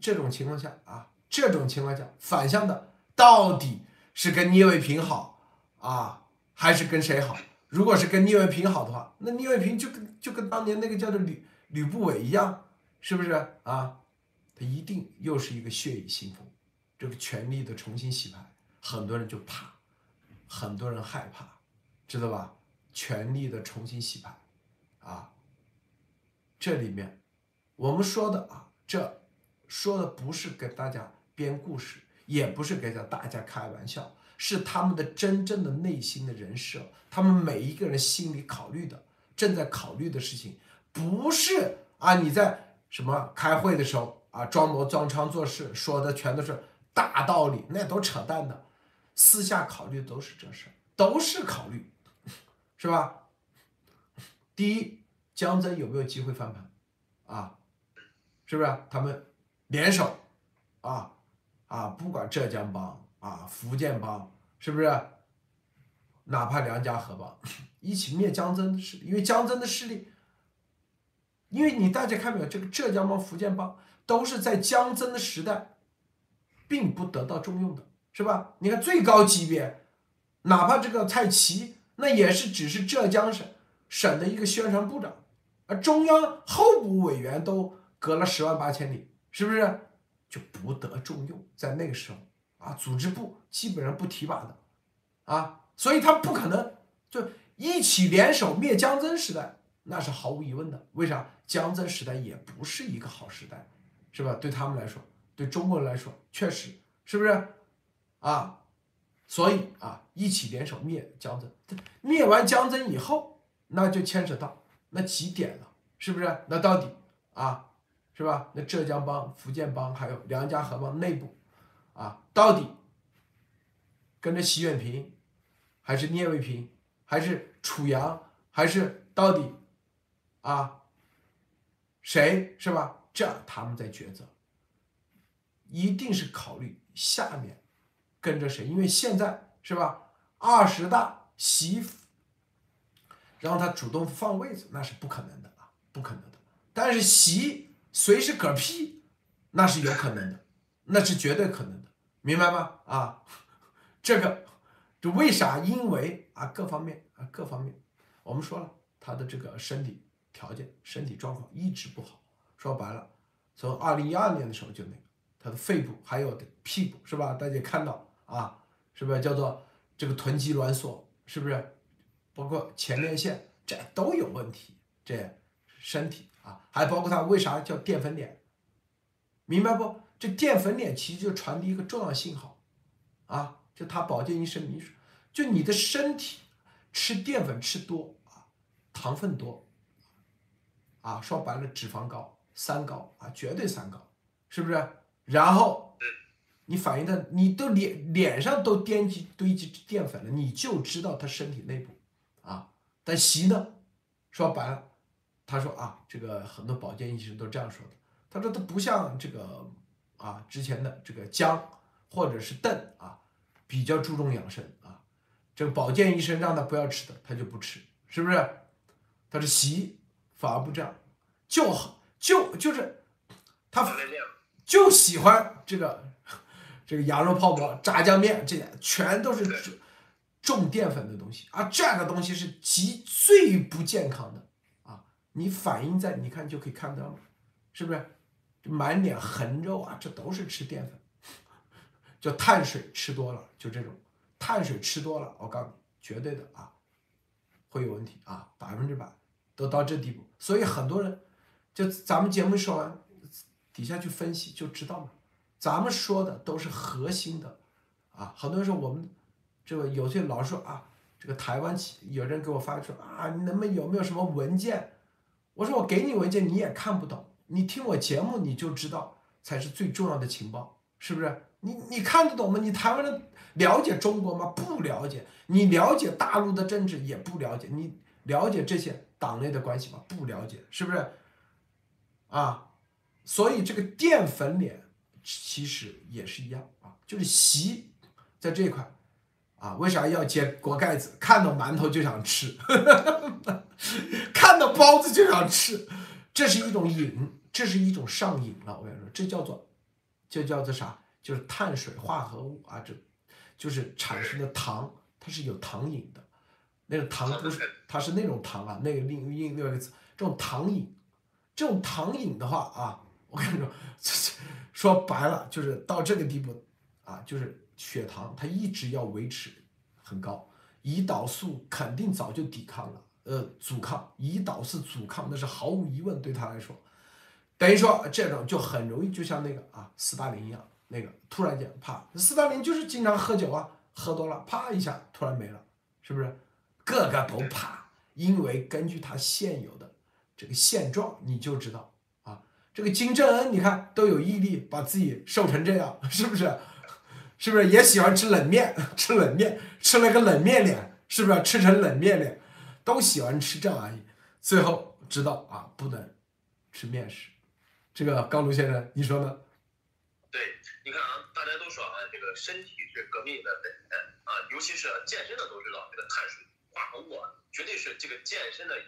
这种情况下啊，这种情况下反向的到底是跟聂卫平好啊，还是跟谁好？如果是跟聂卫平好的话，那聂卫平就跟就跟当年那个叫做吕吕不韦一样。是不是啊？他一定又是一个血雨腥风，这个权力的重新洗牌，很多人就怕，很多人害怕，知道吧？权力的重新洗牌，啊，这里面我们说的啊，这说的不是给大家编故事，也不是给大家开玩笑，是他们的真正的内心的人设，他们每一个人心里考虑的，正在考虑的事情，不是啊，你在。什么开会的时候啊，装模装腔做事，说的全都是大道理，那都扯淡的。私下考虑都是这事都是考虑，是吧？第一，江泽有没有机会翻盘？啊，是不是？他们联手啊啊，不管浙江帮啊、福建帮，是不是？哪怕梁家河帮，一起灭江泽的势力，因为江泽的势力。因为你大家看没有，这个浙江帮、福建帮都是在江曾的时代，并不得到重用的，是吧？你看最高级别，哪怕这个蔡奇，那也是只是浙江省省的一个宣传部长，而中央候补委员都隔了十万八千里，是不是就不得重用？在那个时候啊，组织部基本上不提拔的，啊，所以他不可能就一起联手灭江曾时代。那是毫无疑问的，为啥江泽时代也不是一个好时代，是吧？对他们来说，对中国人来说，确实是不是啊？所以啊，一起联手灭江泽，灭完江泽以后，那就牵扯到那几点了，是不是？那到底啊，是吧？那浙江帮、福建帮还有梁家河帮内部啊，到底跟着习远平，还是聂卫平，还是楚阳，还是到底？啊，谁是吧？这样他们在抉择，一定是考虑下面跟着谁，因为现在是吧？二十大习让他主动放位子，那是不可能的啊，不可能的。但是习随时嗝屁，那是有可能的，那是绝对可能的，明白吗？啊，这个就为啥？因为啊，各方面啊，各方面，我们说了他的这个身体。条件、身体状况一直不好，说白了，从二零一二年的时候就那个，他的肺部还有屁股是吧？大家看到啊，是不是叫做这个臀肌挛缩？是不是？包括前列腺这都有问题，这身体啊，还包括他为啥叫淀粉脸？明白不？这淀粉脸其实就传递一个重要信号啊，就他保健医生明说，就你的身体吃淀粉吃多啊，糖分多。啊，说白了，脂肪高，三高啊，绝对三高，是不是？然后你反映的，你都脸脸上都堆积堆积淀粉了，你就知道他身体内部啊。但习呢，说白了，他说啊，这个很多保健医生都这样说的。他说他不像这个啊之前的这个姜或者是邓啊，比较注重养生啊。这个保健医生让他不要吃的，他就不吃，是不是？他说习。反而不这样，就好就就是他就喜欢这个这个羊肉泡馍、炸酱面，这些全都是重重淀粉的东西啊！这样的东西是极最不健康的啊！你反映在你看就可以看到了，是不是？满脸横肉啊，这都是吃淀粉，就碳水吃多了，就这种碳水吃多了，我告诉你，绝对的啊，会有问题啊，百分之百。都到这地步，所以很多人就咱们节目说完，底下去分析就知道了，咱们说的都是核心的，啊，很多人说我们这个有些老说啊，这个台湾企有人给我发说啊，你能不能有没有什么文件？我说我给你文件你也看不懂，你听我节目你就知道才是最重要的情报，是不是？你你看得懂吗？你台湾人了解中国吗？不了解。你了解大陆的政治也不了解，你了解这些党内的关系吗？不了解，是不是？啊，所以这个淀粉脸其实也是一样啊，就是习在这一块啊，为啥要揭锅盖子？看到馒头就想吃，看到包子就想吃，这是一种瘾，这是一种上瘾了。我跟你说，这叫做，这叫做啥？就是碳水化合物啊，这就是产生的糖，它是有糖瘾的。那个糖不是，它是那种糖啊，那个另另另外一个词，这种糖瘾，这种糖瘾的话啊，我跟你说，说白了就是到这个地步啊，就是血糖它一直要维持很高，胰岛素肯定早就抵抗了，呃，阻抗，胰岛素阻抗那是毫无疑问对他来说，等于说这种就很容易就像那个啊斯大林一样。那个突然间，啪，斯大林就是经常喝酒啊，喝多了，啪一下突然没了，是不是？个个都怕，因为根据他现有的这个现状，你就知道啊，这个金正恩，你看都有毅力把自己瘦成这样，是不是？是不是也喜欢吃冷面？吃冷面，吃了个冷面脸，是不是？吃成冷面脸，都喜欢吃这玩意，最后知道啊，不能吃面食。这个高卢先生，你说呢？对你看啊，大家都说啊，这个身体是革命的本钱啊，尤其是健身的都知道，这个碳水化合物啊，绝对是这个健身的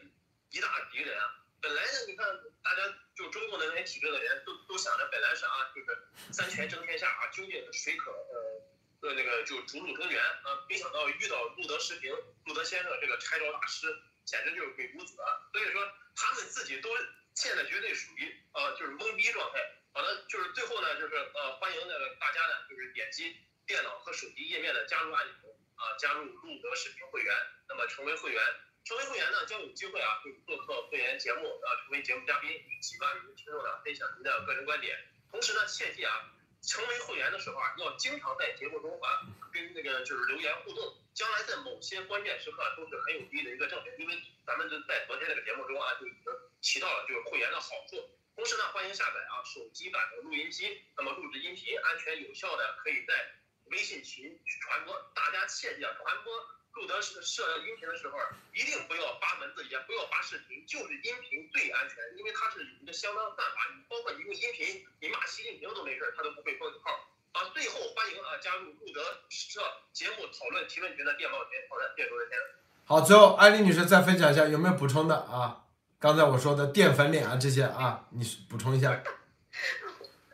一大敌人啊。本来呢，你看大家就中共的那些体制的人都都想着，本来是啊，就是三权争天下啊，究竟谁可呃呃那个就逐鹿中原啊，没想到遇到路德时平、路德先生这个拆招大师，简直就是鬼谷子啊。所以说他们自己都现在绝对属于呃就是懵逼状态。好的，就是最后呢，就是呃，欢迎那个大家呢，就是点击电脑和手机页面的加入按钮啊，加入路德视频会员，那么成为会员，成为会员呢，将有机会啊，就做客会员节目啊，成为节目嘉宾，一起帮你们听众呢分享您的个人观点。同时呢，切记啊，成为会员的时候啊，要经常在节目中啊，跟那个就是留言互动，将来在某些关键时刻都是很有利的一个证明，因为咱们在昨天那个节目中啊，就已经提到了就是会员的好处。同时呢，欢迎下载啊手机版的录音机，那么录制音频安全有效的，可以在微信群传播。大家切记啊，传播录得设设音频的时候，一定不要发文字，也不要发视频，就是音频最安全，因为它是一个相当犯法。你包括你用音频，你骂习近平都没事，他都不会封你号。啊，最后欢迎啊加入路德社节目讨论提问群的电报群。好的，谢谢各位先生。好，最后艾丽女士再分享一下，有没有补充的啊？刚才我说的淀粉脸啊，这些啊，你补充一下。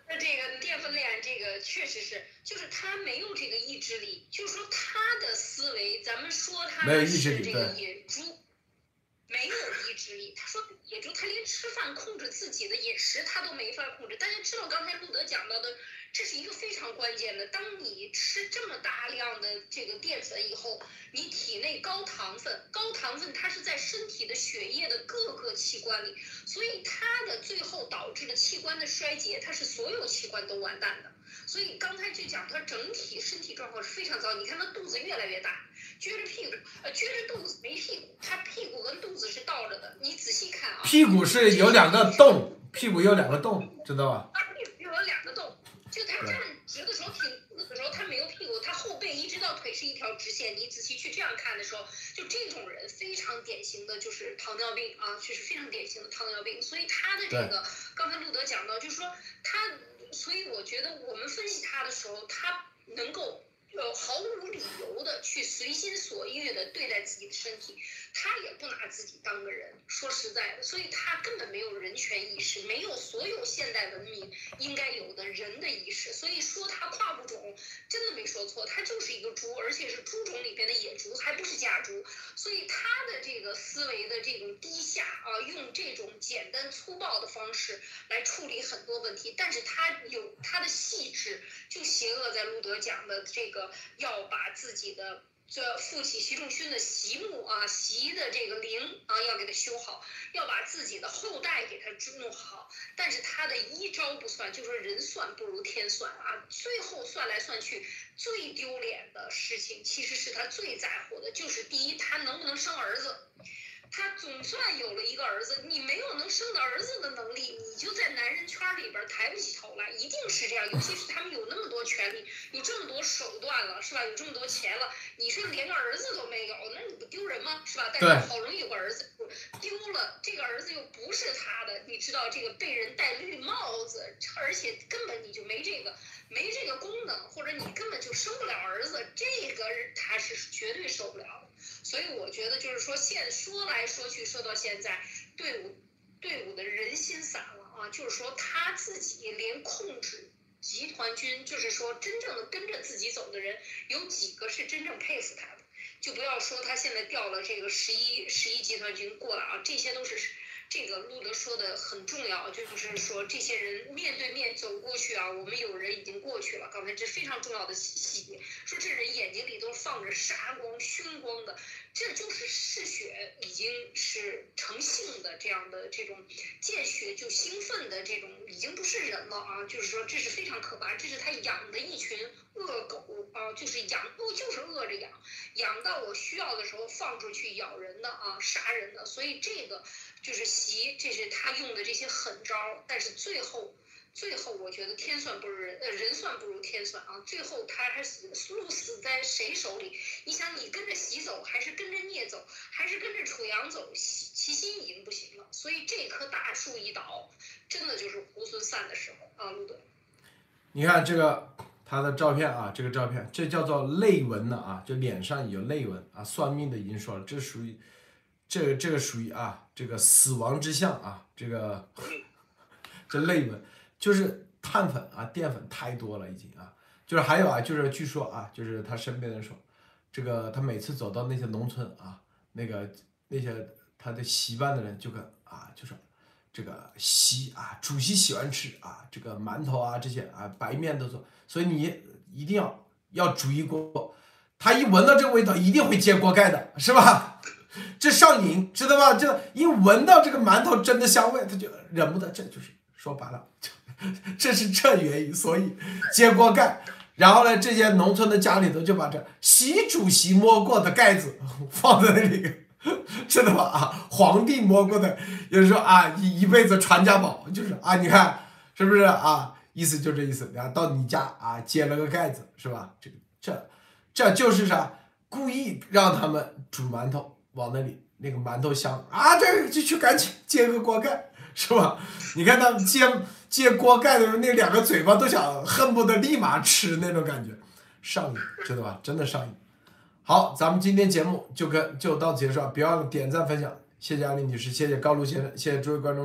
那这个淀粉脸，这个确实是，就是他没有这个意志力，就是说他的思维，咱们说他是这个野猪，没有意志力。他说野猪，他连吃饭控制自己的饮食他都没法控制。大家知道刚才路德讲到的。这是一个非常关键的。当你吃这么大量的这个淀粉以后，你体内高糖分，高糖分它是在身体的血液的各个器官里，所以它的最后导致的器官的衰竭，它是所有器官都完蛋的。所以刚才就讲他整体身体状况是非常糟，你看他肚子越来越大，撅着屁股，呃，撅着肚子没屁股，他屁股跟肚子是倒着的，你仔细看啊。屁股是有两个洞，屁股有两个洞，知道吧？他屁股有两个洞。就他站直的时候，挺肚子的时候，他没有屁股，他后背一直到腿是一条直线。你仔细去这样看的时候，就这种人非常典型的就是糖尿病啊，确实非常典型的糖尿病。所以他的这个，刚才路德讲到，就是说他，所以我觉得我们分析他的时候，他能够。呃，毫无理由的去随心所欲的对待自己的身体，他也不拿自己当个人。说实在的，所以他根本没有人权意识，没有所有现代文明应该有的人的意识。所以说他跨物种真的没说错，他就是一个猪，而且是猪种里边的野猪，还不是家猪。所以他的这个思维的这种低下啊，用这种简单粗暴的方式来处理很多问题，但是他有他的细致，就邪恶在路德讲的这个。要把自己的这父亲习仲勋的习墓啊，习的这个陵啊，要给他修好，要把自己的后代给他弄好。但是他的一招不算，就说人算不如天算啊。最后算来算去，最丢脸的事情，其实是他最在乎的，就是第一，他能不能生儿子。他总算有了一个儿子，你没有能生的儿子的能力，你就在男人圈里边抬不起头来，一定是这样。尤其是他们有那么多权利，有这么多手段了，是吧？有这么多钱了，你说连个儿子都没有，那你不丢人吗？是吧？但是好容易有个儿子丢了，这个儿子又不是他的，你知道这个被人戴绿帽子，而且根本你就没这个没这个功能，或者你根本就生不了儿子，这个他是绝对受不了的。所以我觉得就是说，现说来说去说到现在，队伍队伍的人心散了啊，就是说他自己连控制集团军，就是说真正的跟着自己走的人，有几个是真正佩服他的？就不要说他现在调了这个十一十一集团军过来啊，这些都是。这个路德说的很重要，就是说这些人面对面走过去啊，我们有人已经过去了。刚才这非常重要的细节，说这人眼睛里都放着杀光、凶光的，这就是嗜血已经是成性的这样的这种见血就兴奋的这种，已经不是人了啊！就是说这是非常可怕，这是他养的一群恶狗啊，就是养，不就是饿着养，养到我需要的时候放出去咬人的啊，杀人的，所以这个。就是习，这是他用的这些狠招，但是最后，最后我觉得天算不如人，呃，人算不如天算啊！最后他还死，鹿死在谁手里？你想，你跟着习走，还是跟着聂走，还是跟着楚阳走？齐心已经不行了，所以这棵大树一倒，真的就是猢狲散的时候啊！路德，你看这个他的照片啊，这个照片，这叫做泪纹的啊，就脸上有泪纹啊。算命的已经说了，这属于。这个这个属于啊，这个死亡之相啊，这个这泪纹就是碳粉啊，淀粉太多了已经啊，就是还有啊，就是据说啊，就是他身边的人说，这个他每次走到那些农村啊，那个那些他的习惯的人就跟啊，就说这个习啊，主席喜欢吃啊，这个馒头啊这些啊，白面都做，所以你一定要要煮一锅，他一闻到这个味道，一定会揭锅盖的，是吧？这上瘾，知道吧？这一闻到这个馒头蒸的香味，他就忍不得。这就是说白了，这是这原因，所以揭锅盖。然后呢，这些农村的家里头就把这习主席摸过的盖子 放在那里，知道吧？啊，皇帝摸过的，有人说啊，一一辈子传家宝，就是啊，你看是不是啊？意思就这意思。然后到你家啊，揭了个盖子，是吧？这个这这就是啥？故意让他们煮馒头。往那里那个馒头香啊，这就去赶紧揭个锅盖，是吧？你看他揭揭锅盖的时候，那两个嘴巴都想恨不得立马吃那种感觉，上瘾，知道吧？真的上瘾。好，咱们今天节目就跟就到此结束，别忘了点赞分享，谢谢阿林女士，谢谢高露先生，谢谢诸位观众。